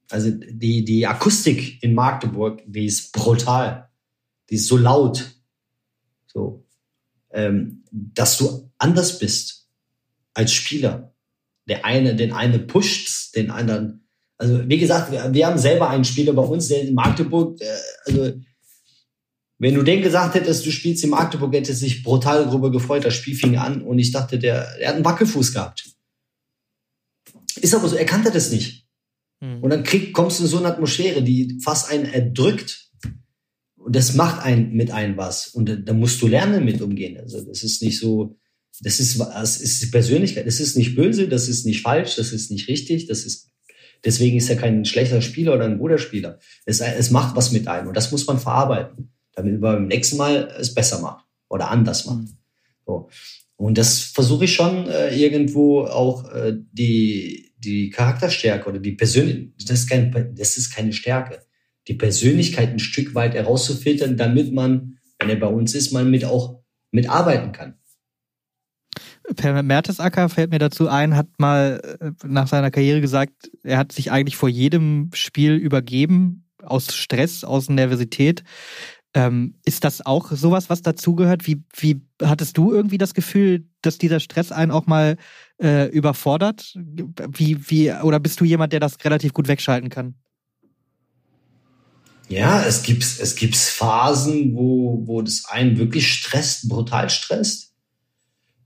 Also die, die Akustik in Magdeburg, die ist brutal. Die ist so laut. So. Ähm, dass du anders bist als Spieler. Der eine, den einen pusht, den anderen. Also, wie gesagt, wir, wir haben selber einen Spieler bei uns, der in Magdeburg, äh, also, wenn du den gesagt hättest, du spielst in Magdeburg, hätte sich brutal darüber gefreut. Das Spiel fing an und ich dachte, der, der hat einen Wackelfuß gehabt. Ist aber so, er kannte das nicht. Mhm. Und dann krieg, kommst du in so eine Atmosphäre, die fast einen erdrückt. Und das macht einen mit einem was. Und da, da musst du lernen, mit umgehen. Also das ist nicht so, das ist, das ist die Persönlichkeit. Das ist nicht böse, das ist nicht falsch, das ist nicht richtig, das ist, deswegen ist er kein schlechter Spieler oder ein guter Spieler. Es, es macht was mit einem und das muss man verarbeiten, damit man beim nächsten Mal es besser macht oder anders macht. Mhm. So. Und das versuche ich schon äh, irgendwo auch äh, die, die Charakterstärke oder die Persönlichkeit, das ist, kein, das ist keine Stärke die Persönlichkeit ein Stück weit herauszufiltern, damit man, wenn er bei uns ist, man mit auch mitarbeiten kann. Per Mertesacker fällt mir dazu ein, hat mal äh, nach seiner Karriere gesagt, er hat sich eigentlich vor jedem Spiel übergeben, aus Stress, aus Nervosität. Ähm, ist das auch sowas, was dazugehört? Wie, wie hattest du irgendwie das Gefühl, dass dieser Stress einen auch mal äh, überfordert? Wie, wie, oder bist du jemand, der das relativ gut wegschalten kann? Ja, es gibt, es gibt Phasen, wo, wo das einen wirklich stresst, brutal stresst.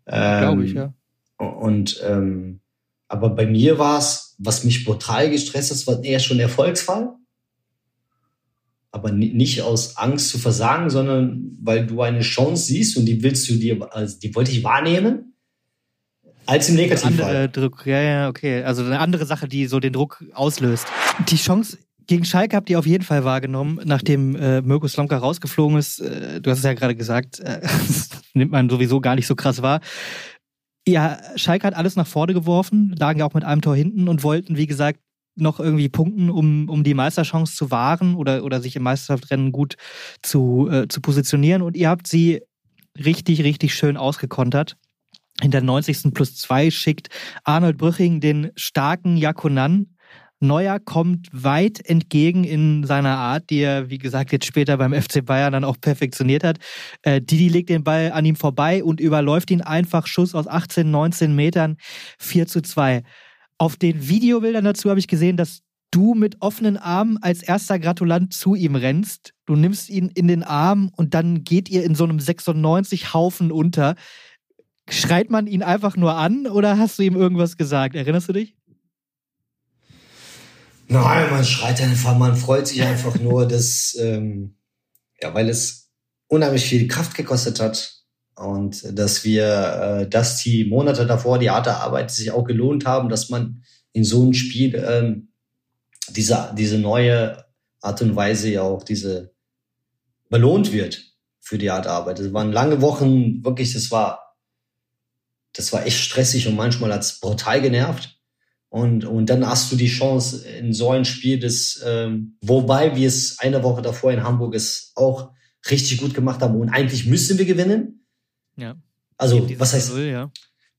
Ähm, Glaube ich, ja. Und ähm, aber bei mir war es, was mich brutal gestresst hat, war eher schon Erfolgsfall. Aber nicht aus Angst zu versagen, sondern weil du eine Chance siehst und die willst du dir, also die wollte ich wahrnehmen, als im Negativfall. Andere Druck, ja, ja, okay. Also eine andere Sache, die so den Druck auslöst. Die Chance gegen Schalke habt ihr auf jeden Fall wahrgenommen, nachdem äh, Mirko Slomka rausgeflogen ist. Äh, du hast es ja gerade gesagt, äh, nimmt man sowieso gar nicht so krass wahr. Ja, Schalke hat alles nach vorne geworfen, lagen ja auch mit einem Tor hinten und wollten, wie gesagt, noch irgendwie punkten, um, um die Meisterchance zu wahren oder, oder sich im Meisterschaftsrennen gut zu, äh, zu positionieren. Und ihr habt sie richtig, richtig schön ausgekontert. In der 90. plus 2 schickt Arnold Brüching den starken Jakonan Neuer kommt weit entgegen in seiner Art, die er, wie gesagt, jetzt später beim FC Bayern dann auch perfektioniert hat. Äh, Didi legt den Ball an ihm vorbei und überläuft ihn einfach Schuss aus 18, 19 Metern 4 zu 2. Auf den Videobildern dazu habe ich gesehen, dass du mit offenen Armen als erster Gratulant zu ihm rennst. Du nimmst ihn in den Arm und dann geht ihr in so einem 96 Haufen unter. Schreit man ihn einfach nur an oder hast du ihm irgendwas gesagt? Erinnerst du dich? Nein, man schreit einfach, man freut sich einfach nur, dass, ähm, ja, weil es unheimlich viel Kraft gekostet hat und dass wir, äh, dass die Monate davor, die harte Arbeit sich auch gelohnt haben, dass man in so einem Spiel ähm, diese, diese neue Art und Weise ja auch diese belohnt wird für die harte Arbeit. Es waren lange Wochen, wirklich, das war, das war echt stressig und manchmal hat's brutal genervt. Und, und dann hast du die Chance in so ein Spiel, das, ähm, wobei wir es eine Woche davor in Hamburg es auch richtig gut gemacht haben und eigentlich müssen wir gewinnen. Ja. Also, was heißt, 0, ja.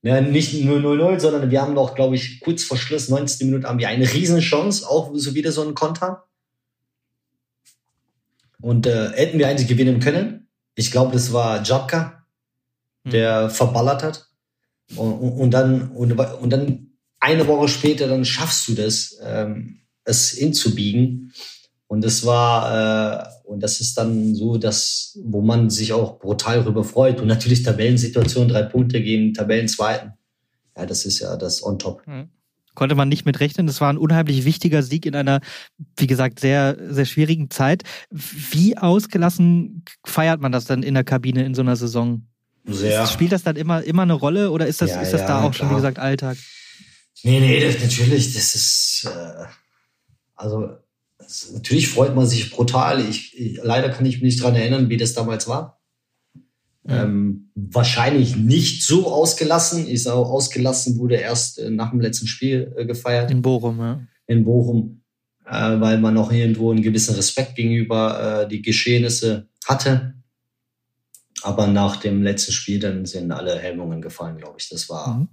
Ja, nicht nur 0-0, sondern wir haben noch, glaube ich, kurz vor Schluss, 19. Minute, haben wir eine Riesenchance, auch so wieder so ein Konter. Und äh, hätten wir eigentlich gewinnen können. Ich glaube, das war Jabka, der hm. verballert hat. Und, und, und dann, und, und dann eine Woche später dann schaffst du das, ähm, es hinzubiegen. Und das war, äh, und das ist dann so, dass, wo man sich auch brutal darüber freut. Und natürlich Tabellensituation, drei Punkte gegen Tabellenzweiten. Ja, das ist ja das on top. Mhm. Konnte man nicht mit rechnen. Das war ein unheimlich wichtiger Sieg in einer, wie gesagt, sehr, sehr schwierigen Zeit. Wie ausgelassen feiert man das dann in der Kabine in so einer Saison? Sehr. Spielt das dann immer, immer eine Rolle oder ist das, ja, ist das ja, da auch klar. schon, wie gesagt, Alltag? Nee, nee, das, natürlich, das ist, äh, also das, natürlich freut man sich brutal. Ich, ich, leider kann ich mich nicht dran erinnern, wie das damals war. Ähm, wahrscheinlich nicht so ausgelassen. Ich sage, ausgelassen wurde erst äh, nach dem letzten Spiel äh, gefeiert. In Bochum, ja. In Bochum, äh, weil man noch irgendwo einen gewissen Respekt gegenüber äh, die Geschehnisse hatte. Aber nach dem letzten Spiel dann sind alle Hemmungen gefallen, glaube ich. Das war mhm.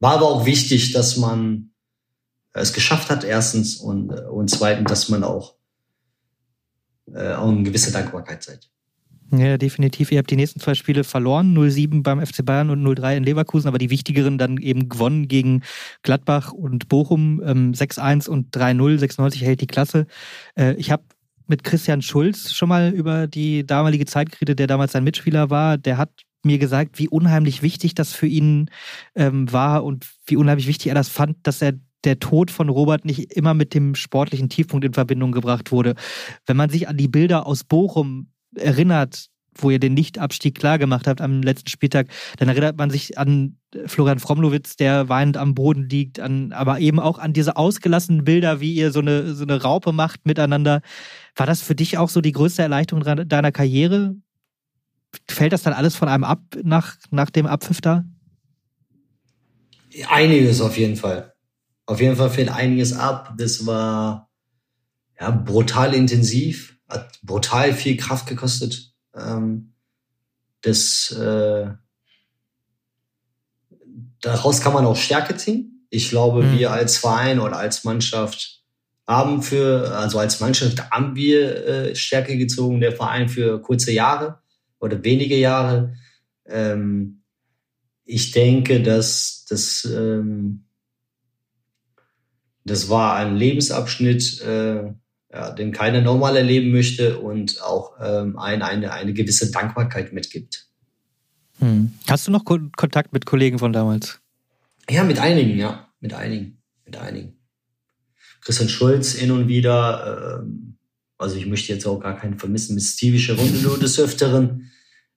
War aber auch wichtig, dass man es geschafft hat, erstens, und, und zweitens, dass man auch, äh, auch eine gewisse Dankbarkeit seid. Ja, definitiv. Ihr habt die nächsten zwei Spiele verloren, 0-7 beim FC Bayern und 0-3 in Leverkusen, aber die wichtigeren dann eben gewonnen gegen Gladbach und Bochum, ähm, 6-1 und 3-0, 96 hält die Klasse. Äh, ich habe mit Christian Schulz schon mal über die damalige Zeit geredet, der damals sein Mitspieler war. Der hat mir gesagt, wie unheimlich wichtig das für ihn ähm, war und wie unheimlich wichtig er das fand, dass er der Tod von Robert nicht immer mit dem sportlichen Tiefpunkt in Verbindung gebracht wurde. Wenn man sich an die Bilder aus Bochum erinnert, wo ihr den Nichtabstieg klar gemacht habt am letzten Spieltag, dann erinnert man sich an Florian Fromlowitz, der weinend am Boden liegt, an, aber eben auch an diese ausgelassenen Bilder, wie ihr so eine, so eine Raupe macht miteinander. War das für dich auch so die größte Erleichterung deiner Karriere? Fällt das dann alles von einem ab nach, nach dem Abpfiff da? Einiges auf jeden Fall. Auf jeden Fall fällt einiges ab. Das war ja brutal intensiv, hat brutal viel Kraft gekostet. Ähm, das äh, daraus kann man auch Stärke ziehen. Ich glaube, mhm. wir als Verein oder als Mannschaft haben für, also als Mannschaft haben wir äh, Stärke gezogen, der Verein für kurze Jahre oder wenige Jahre. Ähm, ich denke, dass das, ähm, das war ein Lebensabschnitt, äh, ja, den keiner normal erleben möchte und auch ähm, ein, eine, eine gewisse Dankbarkeit mitgibt. Hm. Hast du noch Ko Kontakt mit Kollegen von damals? Ja, mit einigen, ja, mit einigen, mit einigen. Christian Schulz hin und wieder, ähm, also ich möchte jetzt auch gar keinen vermissen, mit Stevie Runde des Öfteren.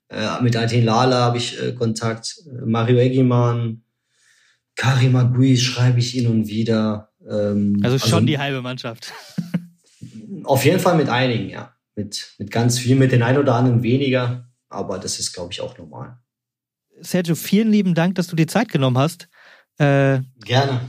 Äh, mit Atin Lala habe ich äh, Kontakt, Mario Eggimann, Karim Agui schreibe ich hin und wieder. Ähm, also schon also, die halbe Mannschaft. Auf jeden Fall mit einigen, ja. Mit, mit ganz viel, mit den ein oder anderen weniger. Aber das ist, glaube ich, auch normal. Sergio, vielen lieben Dank, dass du dir Zeit genommen hast. Äh, Gerne.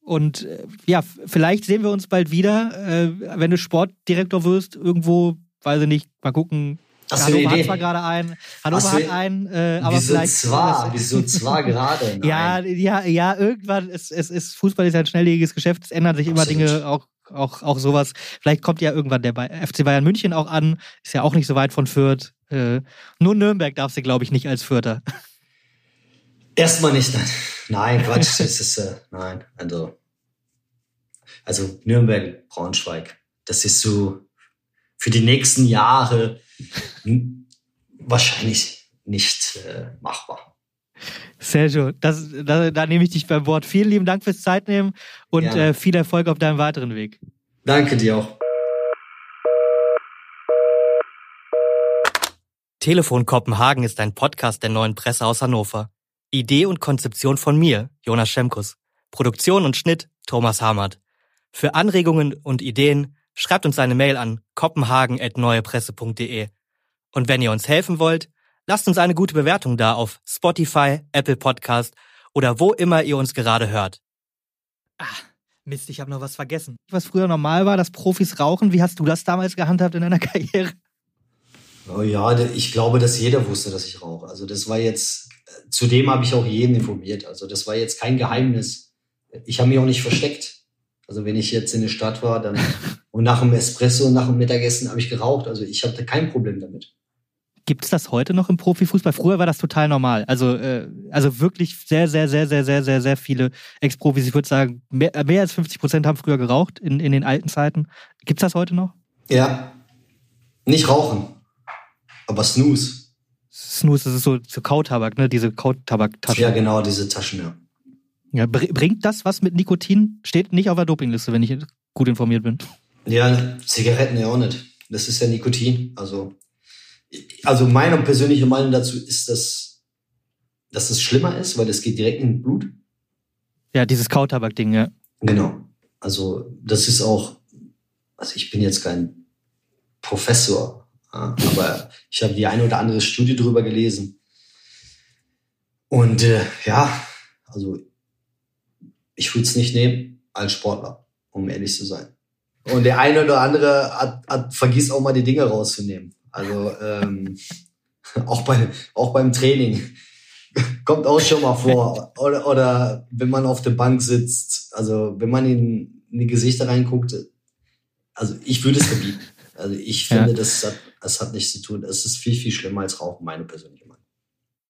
Und äh, ja, vielleicht sehen wir uns bald wieder, äh, wenn du Sportdirektor wirst, irgendwo, weiß ich nicht, mal gucken. Hast Hannover hat zwar gerade einen, Hannover hat einen, äh, aber wieso vielleicht. Zwar, wieso zwar gerade? Ja, ja, ja, irgendwann, es, es ist, Fußball ist ein schnelllebiges Geschäft, es ändern sich immer Absolut. Dinge, auch auch, auch sowas. Vielleicht kommt ja irgendwann der FC Bayern München auch an. Ist ja auch nicht so weit von Fürth. Äh, nur Nürnberg darf sie, glaube ich, nicht als Fürther. Erstmal nicht, nein. Nein, Quatsch. das ist, äh, nein. Also, also Nürnberg, Braunschweig. Das ist so für die nächsten Jahre wahrscheinlich nicht äh, machbar. Sergio, das, da, da nehme ich dich beim Wort. Vielen lieben Dank fürs Zeitnehmen und ja. äh, viel Erfolg auf deinem weiteren Weg. Danke dir auch. Telefon Kopenhagen ist ein Podcast der neuen Presse aus Hannover. Idee und Konzeption von mir, Jonas Schemkus. Produktion und Schnitt, Thomas Hamert. Für Anregungen und Ideen schreibt uns eine Mail an kopenhagen.neuepresse.de. Und wenn ihr uns helfen wollt, Lasst uns eine gute Bewertung da auf Spotify, Apple Podcast oder wo immer ihr uns gerade hört. Ah, Mist, ich habe noch was vergessen. Was früher normal war, dass Profis rauchen, wie hast du das damals gehandhabt in deiner Karriere? Oh ja, ich glaube, dass jeder wusste, dass ich rauche. Also das war jetzt, zudem habe ich auch jeden informiert. Also das war jetzt kein Geheimnis. Ich habe mich auch nicht versteckt. Also wenn ich jetzt in der Stadt war, dann und nach dem Espresso und nach dem Mittagessen habe ich geraucht. Also ich hatte kein Problem damit. Gibt es das heute noch im Profifußball? Früher war das total normal. Also, äh, also wirklich sehr, sehr, sehr, sehr, sehr, sehr, sehr viele Ex-Profis. Ich würde sagen, mehr, mehr als 50 Prozent haben früher geraucht in, in den alten Zeiten. Gibt es das heute noch? Ja. Nicht rauchen, aber Snooze. Snooze, das ist so, so Kautabak, ne? Diese Kautabak-Taschen. Ja, genau, diese Taschen, ja. Ja, bringt das was mit Nikotin? Steht nicht auf der Dopingliste, wenn ich gut informiert bin. Ja, Zigaretten ja auch nicht. Das ist ja Nikotin. Also also meine persönliche Meinung dazu ist, dass, dass es schlimmer ist, weil es geht direkt in Blut. Ja, dieses Kautabak-Ding, ja. Genau. Also das ist auch, also ich bin jetzt kein Professor, aber ich habe die eine oder andere Studie darüber gelesen. Und äh, ja, also ich würde es nicht nehmen als Sportler, um ehrlich zu sein. Und der eine oder andere hat, hat, vergisst auch mal die Dinge rauszunehmen. Also ähm, auch, bei, auch beim Training. Kommt auch schon mal vor. Oder, oder wenn man auf der Bank sitzt, also wenn man in, in die Gesichter reinguckt, also ich würde es verbieten. Also ich finde, ja. das, hat, das hat nichts zu tun. Es ist viel, viel schlimmer als Rauchen, meine persönliche